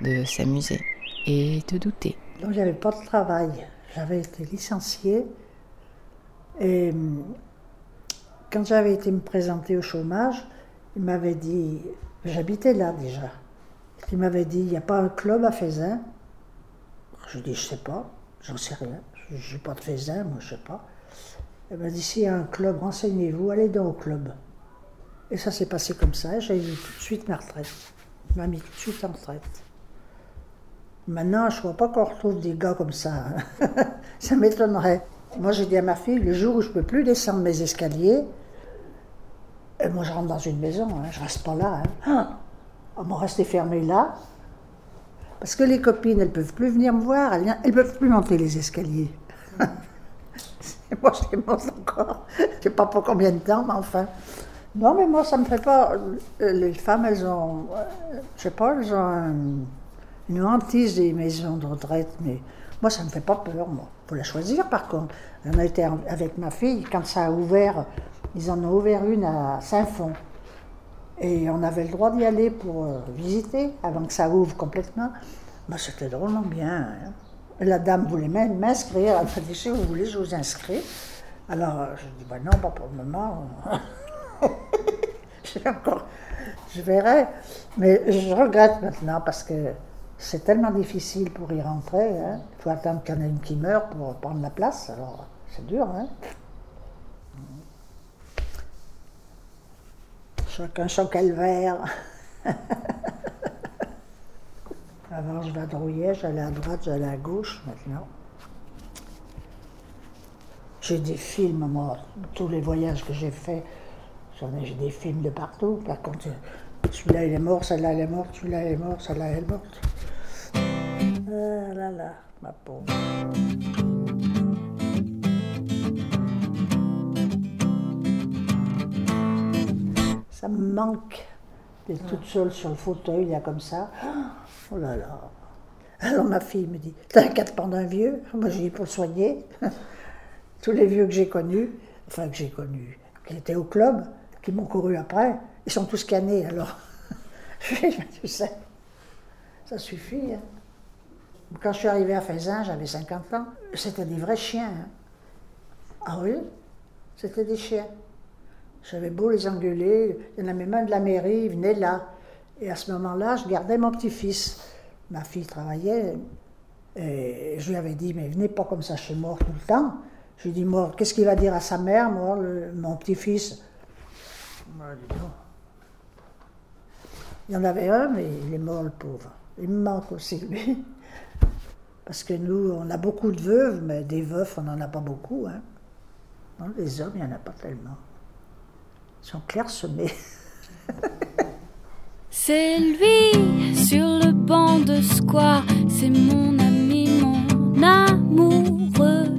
de s'amuser et de douter. Donc, j'avais pas de travail. J'avais été licenciée. Et hum, quand j'avais été me présenter au chômage, il m'avait dit, j'habitais là déjà, il m'avait dit, il n'y a pas un club à Fézin Je dis, je sais pas, j'en sais rien. Je n'ai pas de Fézin, moi, je sais pas. Il m'a dit, s'il y a un club, renseignez-vous, allez dans au club. Et ça s'est passé comme ça, j'ai eu tout de suite ma retraite. Il m'a mis tout de suite en retraite. Maintenant, je ne vois pas qu'on retrouve des gars comme ça. hein. ça m'étonnerait. Moi, j'ai dit à ma fille, le jour où je ne peux plus descendre mes escaliers, et moi, je rentre dans une maison, hein, je ne reste pas là. Hein. Ah, On va rester fermé là. Parce que les copines, elles ne peuvent plus venir me voir, elles ne peuvent plus monter les escaliers. Moi, je les monte encore. Je ne sais pas pour combien de temps, mais enfin. Non, mais moi, ça me fait pas. euh, Les femmes, elles ont. euh, Je sais pas, elles ont un- une hantise des maisons de retraite, mais moi, ça me fait pas peur, moi. faut la choisir, par contre. On a été avec ma fille, quand ça a ouvert, ils en ont ouvert une à Saint-Fond. Et on avait le droit d'y aller pour euh, visiter, avant que ça ouvre complètement. Bah, C'était drôlement bien. hein. La dame voulait même m'inscrire. Elle m'a dit, vous voulez, je vous inscris. Alors, euh, je dis, bah non, pas pour le moment. Je verrai. Mais je regrette maintenant parce que c'est tellement difficile pour y rentrer. hein. Il faut attendre qu'il y en ait une qui meurt pour prendre la place. Alors, c'est dur. Hein? Chacun son calvaire. Avant, je vadrouillais, j'allais à droite, j'allais à gauche. Maintenant, j'ai des films, moi, tous les voyages que j'ai faits, j'ai des films de partout. Par contre, celui-là, il est mort, celle-là, elle est morte, celui-là, elle est mort, celle-là, elle est morte. Ah là là, ma pauvre. Ça me manque d'être toute seule sur le fauteuil, là, comme ça. Oh là là. Alors ma fille me dit, t'as un quatre pans d'un vieux? Moi j'ai dit, pour le soigner. Tous les vieux que j'ai connus, enfin que j'ai connus, qui étaient au club, qui m'ont couru après, ils sont tous canés, alors. Je dis, tu sais, ça suffit. hein. Quand je suis arrivée à Faisin, j'avais 50 ans, c'était des vrais chiens. hein. Ah oui, c'était des chiens. J'avais beau les engueuler, il y en avait même de la mairie, ils venaient là. Et à ce moment-là, je gardais mon petit-fils. Ma fille travaillait, et je lui avais dit, mais venez pas comme ça chez moi tout le temps. Je lui ai dit, moi, qu'est-ce qu'il va dire à sa mère, moi, mon petit-fils? Il y en avait un, mais il est mort, le pauvre. Il me manque aussi, lui. Parce que nous, on a beaucoup de veuves, mais des veufs, on n'en a pas beaucoup. Hein. Les hommes, il n'y en a pas tellement. C'est lui sur le banc de square, c'est mon ami, mon amoureux.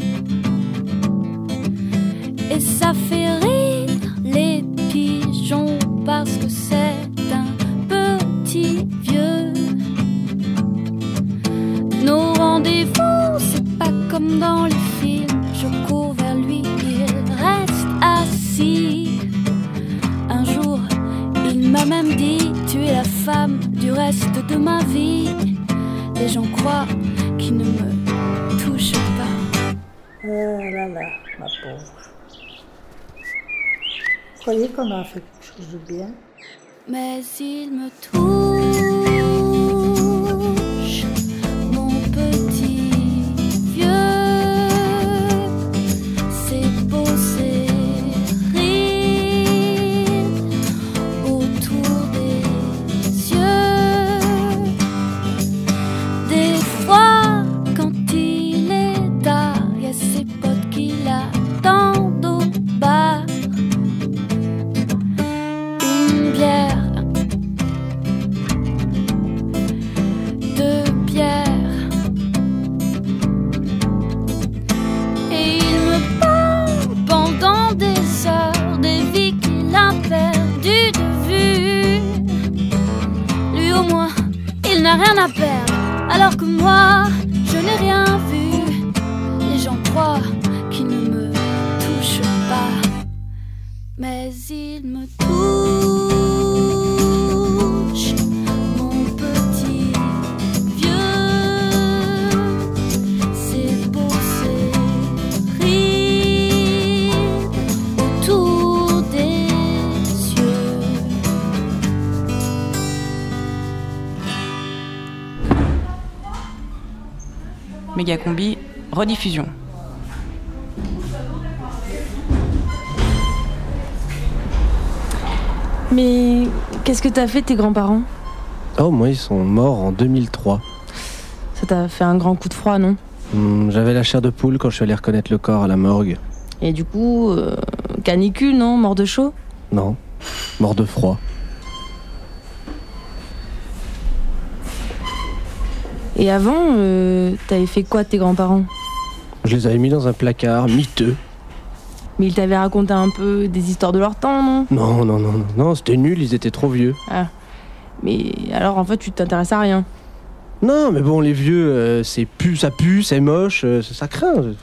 Et ça fait rire les pigeons parce que c'est un petit vieux. Nos rendez-vous, c'est pas comme dans les films. Je cours Tu es la femme du reste de ma vie. Les gens croient qu'il ne me touche pas. Oh là là, ma pauvre. Vous croyez qu'on a fait quelque chose de bien? Mais il me touche, mais il me touche. Mon petit vieux, c'est beau, c'est rire autour des yeux. Méga combi, rediffusion. Qu'est-ce que t'as fait tes grands-parents? Oh, moi, ils sont morts en 2003. Ça t'a fait un grand coup de froid, non? Hmm, J'avais la chair de poule quand je suis allé reconnaître le corps à la morgue. Et du coup, euh, canicule, non? Mort de chaud? Non, mort de froid. Et avant, euh, t'avais fait quoi de tes grands-parents? Je les avais mis dans un placard, miteux. Mais ils t'avaient raconté un peu des histoires de leur temps, non? Non, non, non, non, non, c'était nul, ils étaient trop vieux. Ah. Mais alors, en fait, tu t'intéresses à rien Non, mais bon, les vieux, euh, c'est pu, ça pue, c'est moche, euh, ça, craint.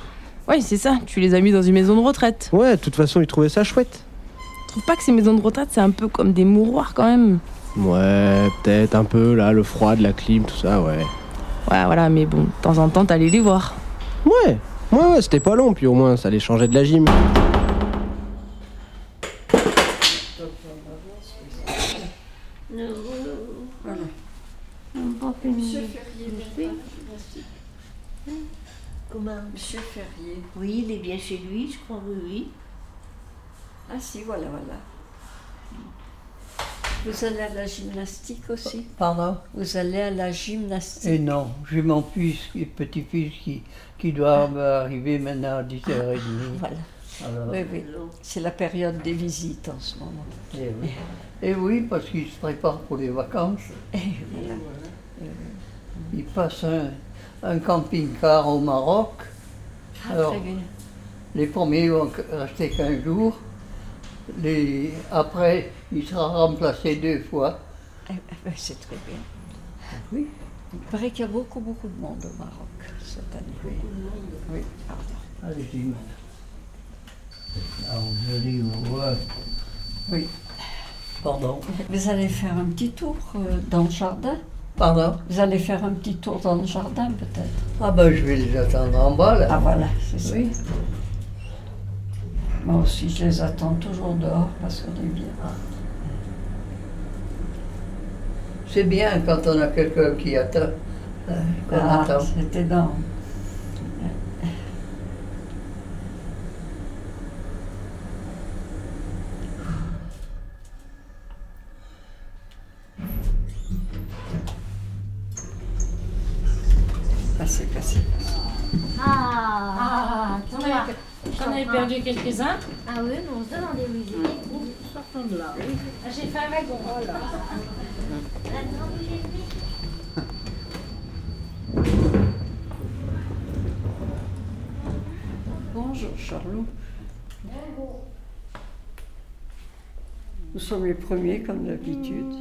Ouais, c'est ça, tu les as mis dans une maison de retraite. Ouais, de toute façon, ils trouvaient ça chouette. Tu trouves pas que ces maisons de retraite, c'est un peu comme des mouroirs quand même Ouais, peut-être un peu, là, le froid, de la clim, tout ça, ouais. Ouais, voilà, mais bon, de temps en temps, t'allais les voir. Ouais, ouais, ouais, c'était pas long, puis au moins, ça les changeait de la gym. Monsieur Ferrier, merci. Comment Monsieur Ferrier. Oui, il est bien chez lui, je crois, oui, oui. Ah si, voilà, voilà. Vous allez à la gymnastique aussi? Pardon? Vous allez à la gymnastique Et non, j'ai mon fils, petit-fils qui, qui doit arriver maintenant à 10h30. Voilà. Alors, Oui, oui. C'est la période des visites en ce moment. Et oui. Et oui, parce qu'il se prépare pour les vacances. voilà. Il passe un, un camping-car au Maroc. Ah, Alors, très bien. les premiers vont rester 15 jours. Les, après, il sera remplacé deux fois. Eh, eh ben, c'est très bien. Oui. Il paraît qu'il y a beaucoup, beaucoup de monde au Maroc cette année. Oui, pardon. Allez-y, madame. Ah, vous allez voir. Oui. Pardon Vous allez faire un petit tour euh, dans le jardin? Pardon? Vous allez faire un petit tour dans le jardin peut-être? Ah ben je vais les attendre en bas là. Ah voilà, c'est ça. Oui. Moi aussi, je les attends toujours dehors parce qu'on est bien. C'est bien quand on a quelqu'un qui attend. euh, Ah, attend. c'est énorme. Avais perdu quelques-uns Ah oui, mais on se demandait où ils étaient. Sortons de là. Ah, J'ai fait un wagon. Bonjour Charlot. Nous sommes les premiers comme d'habitude.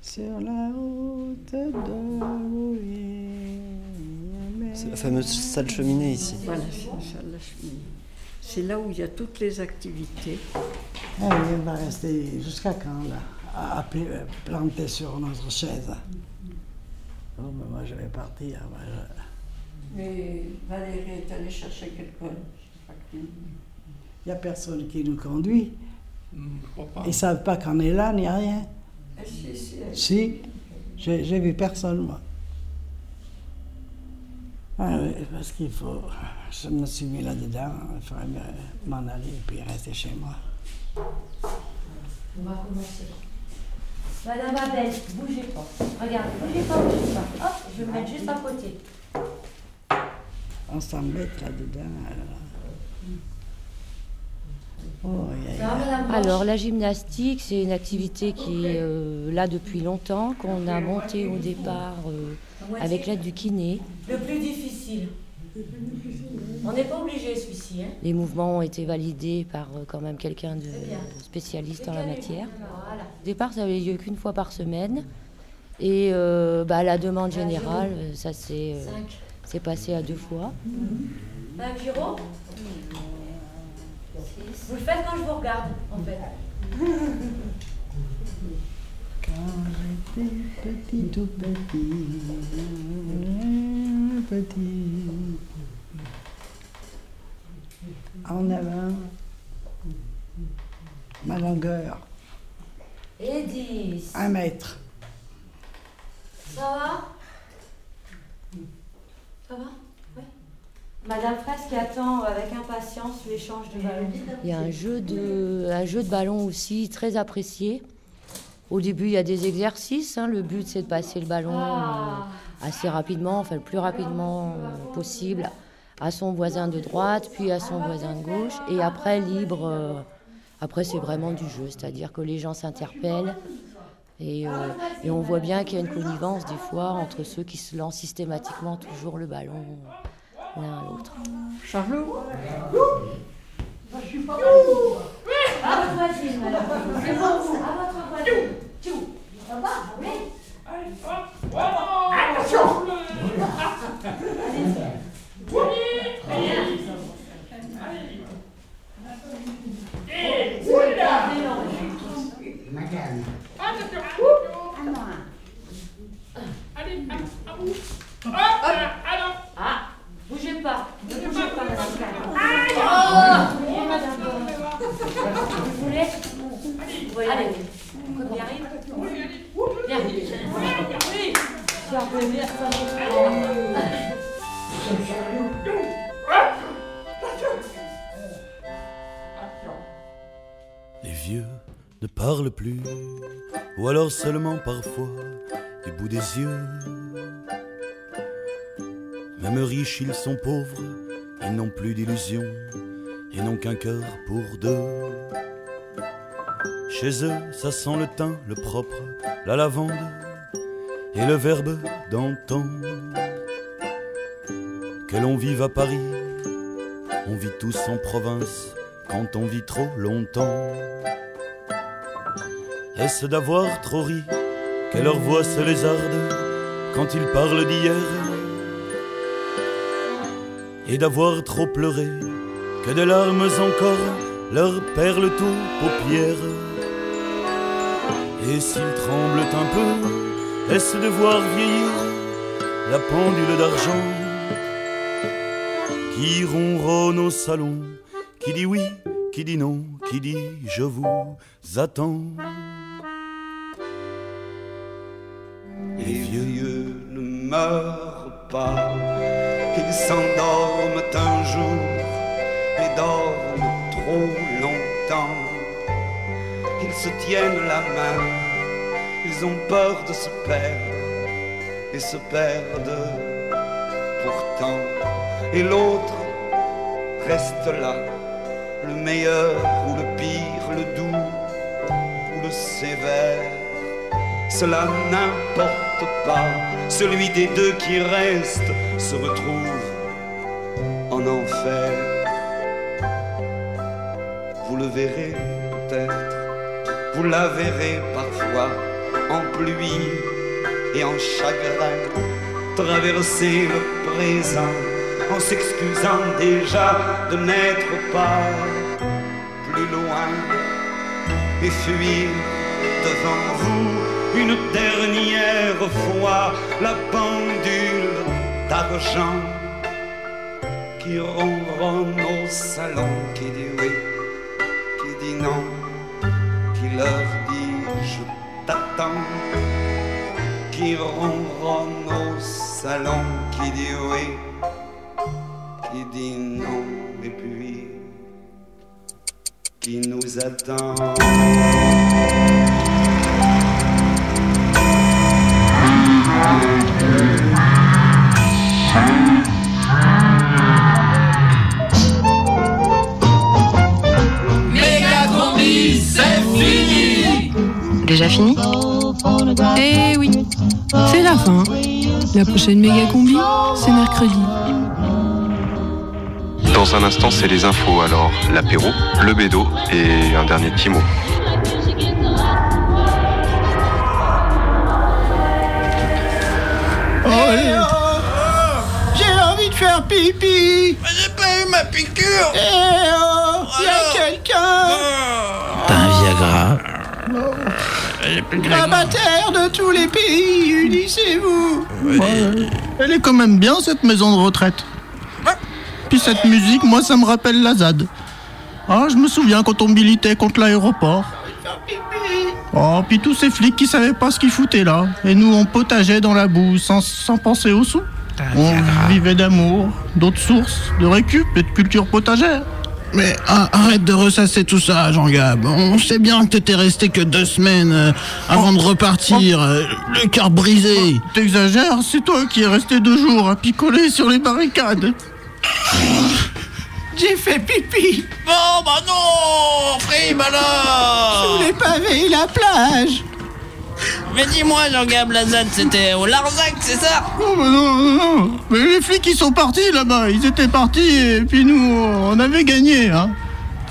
Sur la route de C'est la fameuse salle cheminée ici. Voilà, c'est la salle de la cheminée. C'est là où il y a toutes les activités. Ah oui, on va rester jusqu'à quand là à, à pla- planter sur notre chaise? Bon, ben, moi je vais partir. je- Mais Valérie est allée chercher quelqu'un. Il n'y a personne qui nous conduit. pas. Ils ne savent pas qu'on est là ni rien. Eh, si, si, elle- Si, j'ai j'ai vu personne, moi. Ah oui, parce qu'il faut. Je me suis mis là-dedans, il faudrait me- m'en aller et puis rester chez moi. On va commencer. Madame Abel, bougez pas. Regardez, bougez pas, bougez pas. Hop, je vais me mettre juste à côté. On s'embête là-dedans. alors. Oh, aïe, aïe, Ça va, aïe. madame Alors la gymnastique, c'est une activité qui est euh, là depuis longtemps, qu'on a montée au départ euh, avec l'aide du kiné. Le plus difficile. On n'est pas obligé celui-ci. Hein. Les mouvements ont été validés par euh, quand même quelqu'un de spécialiste en la matière. Voilà. Au départ, ça avait lieu qu'une fois par semaine. Et euh, bah, la demande générale, euh, ça s'est euh, passé à deux fois. Un Vous le faites quand je vous regarde, en fait. Quand j'étais petit, tout petit, petit, en avant, ma longueur, Et 10. un mètre. Ça va? Ça va? Madame Fraisse qui attend avec impatience l'échange de ballons. Il y a un jeu de, un jeu de ballon aussi très apprécié. Au début, il y a des exercices. hein. Le but, c'est de passer le ballon Ah. euh, assez rapidement, enfin le plus rapidement euh, possible, à son voisin de droite, puis à son voisin de gauche. Et après, libre. euh, après, c'est vraiment du jeu, c'est-à-dire que les gens s'interpellent. Et, euh, et on voit bien qu'il y a une connivence des fois entre ceux qui se lancent systématiquement toujours le ballon l'un à l'autre. Charlot Je suis pas À votre voisine, madame. Vous. À votre voisine. Ça va Oui. Attention Madame. Ah, bougez pas. Ne bougez pas, madame. Oh. Vous voulez Oui, allez. On y arrive Bien. Oui. Ça Les vieux ne parlent plus, ou alors seulement parfois du bout des yeux. Même riches, ils sont pauvres, ils n'ont plus d'illusions et n'ont qu'un cœur pour deux. Chez eux, ça sent le thym, le propre, la lavande et le verbe d'antan. Que l'on vive à Paris, on vit tous en province quand on vit trop longtemps. Est-ce d'avoir trop ri que leur voix se lézarde quand ils parlent d'hier? Et d'avoir trop pleuré que des larmes encore leur perlent aux paupières Et s'ils tremblent un peu, est-ce de voir vieillir la pendule d'argent qui ronronne au salon qui dit oui, qui dit non, qui dit je vous attends. Les vieux ne meurent pas, s'endorment un jour et dorment trop longtemps. Ils se tiennent la main, ils ont peur de se perdre et se perdent pourtant. Et l'autre reste là, le meilleur ou le pire, le doux ou le sévère. Cela n'importe pas, celui des deux qui reste se retrouve Vous le verrez peut-être, vous la verrez parfois en pluie et en chagrin, traverser le présent en s'excusant déjà de n'être pas plus loin et fuir devant vous une dernière fois la pendule d'argent qui ronronne au salon, qui dit oui, qui dit non, qui leur dit je t'attends, qui ronronne au salon, qui dit oui, qui dit non, et puis qui nous attend. La prochaine méga combi, c'est mercredi. Dans un instant, c'est les infos. Alors, l'apéro, le bédo et un dernier petit mot. J'ai envie de faire pipi J'ai pas eu ma piqûre Eh oh Y a quelqu'un Viagra La bataire de tous les pays, unissez-vous Elle est quand même bien cette maison de retraite. Puis cette musique, moi ça me rappelle la ZAD. Ah, je me souviens quand on militait contre l'aéroport. Oh, puis tous ces flics qui savaient pas ce qu'ils foutaient là. Et nous, on potageait dans la boue sans, sans penser aux sous. On vivait d'amour, d'autres sources, de récup et de culture potagère. Mais ah, arrête de ressasser tout ça, Jean-Gab. On sait bien que t'étais resté que deux semaines euh, avant de repartir, euh, le cœur brisé. T'exagères, c'est toi qui es resté deux jours à picoler sur les barricades. J'ai fait pipi Bon, bah non Frime alors Sous les pavés et la plage Mais dis-moi, Jean-Gab Lazade, c'était au Larzac, c'est ça Oh, mais non, non, non. Mais les flics, ils sont partis là-bas. Ils étaient partis et puis nous, on avait gagné. Hein.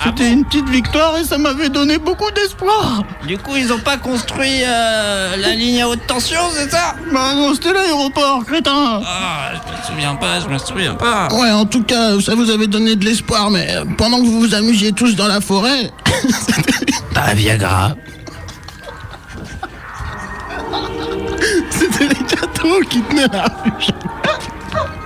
C'était une petite victoire et ça m'avait donné beaucoup d'espoir. Du coup, ils ont pas construit euh, la ligne à haute tension, c'est ça Bah non, c'était l'aéroport, crétin. Ah, je me souviens pas, je me souviens pas. Ouais, en tout cas, ça vous avait donné de l'espoir, mais pendant que vous vous amusiez tous dans la forêt. Un Viagra. Gâteaux qui tenaient la.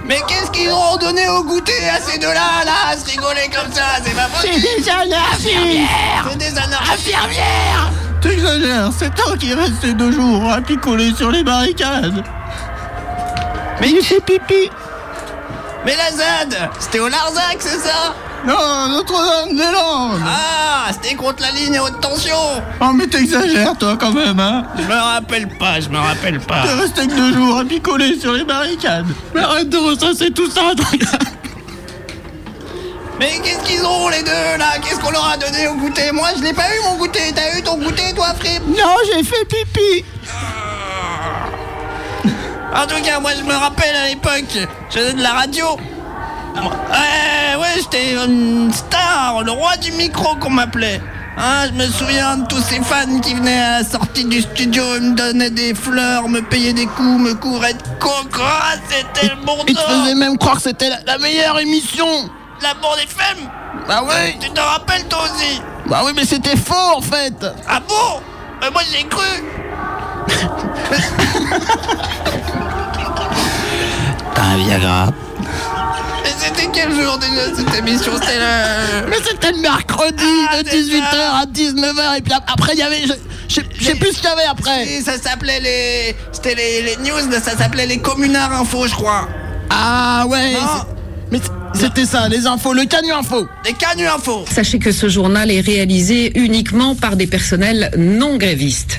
Mais qu'est-ce qu'ils ont donné au goûter à ces deux-là, là, à se rigoler comme ça C'est pas possible C'est des anarchistes C'est des anarchistes Infirmières T'exagères, c'est toi qui es resté deux jours à picoler sur les barricades. Mais il fait pipi. Mais la ZAD C'était au Larzac, c'est ça? Non, Notre-Dame-des-Landes. Ah, c'était contre la ligne à haute tension Oh, mais t'exagères, toi, quand même, hein. Je me rappelle pas, je me rappelle pas. T'es resté que deux jours à picoler sur les barricades. Mais arrête de ressasser tout ça. Mais qu'est-ce qu'ils ont les deux là? Qu'est-ce qu'on leur a donné au goûter? Moi je l'ai pas eu mon goûter, t'as eu ton goûter toi Frip? Non, j'ai fait pipi En tout cas, moi je me rappelle à l'époque, je faisais de la radio. Ouais, ouais, j'étais une star, le roi du micro qu'on m'appelait. Hein, je me souviens de tous ces fans qui venaient à la sortie du studio, me donnaient des fleurs, me payaient des coups, me couvraient de coco, c'était le bon Ils te temps. faisaient même croire que c'était la, la meilleure émission. La bande FM Bah ouais. Tu te rappelles toi aussi? Bah oui, mais c'était faux en fait. Ah bon? Mais moi j'ai cru T'as un Viagra. Mais c'était quel jour déjà cette émission C'était le. Mais c'était le mercredi Ah, de 18h à 19h et puis ap- après il y avait je je sais- je sais plus ce qu'il y avait après. Et ça s'appelait les. C'était les, les news, ça s'appelait les communards info, je crois. Ah ouais. Non. Mais c'était ça, les infos, le canu info. Les canus info. Sachez que ce journal est réalisé uniquement par des personnels non grévistes.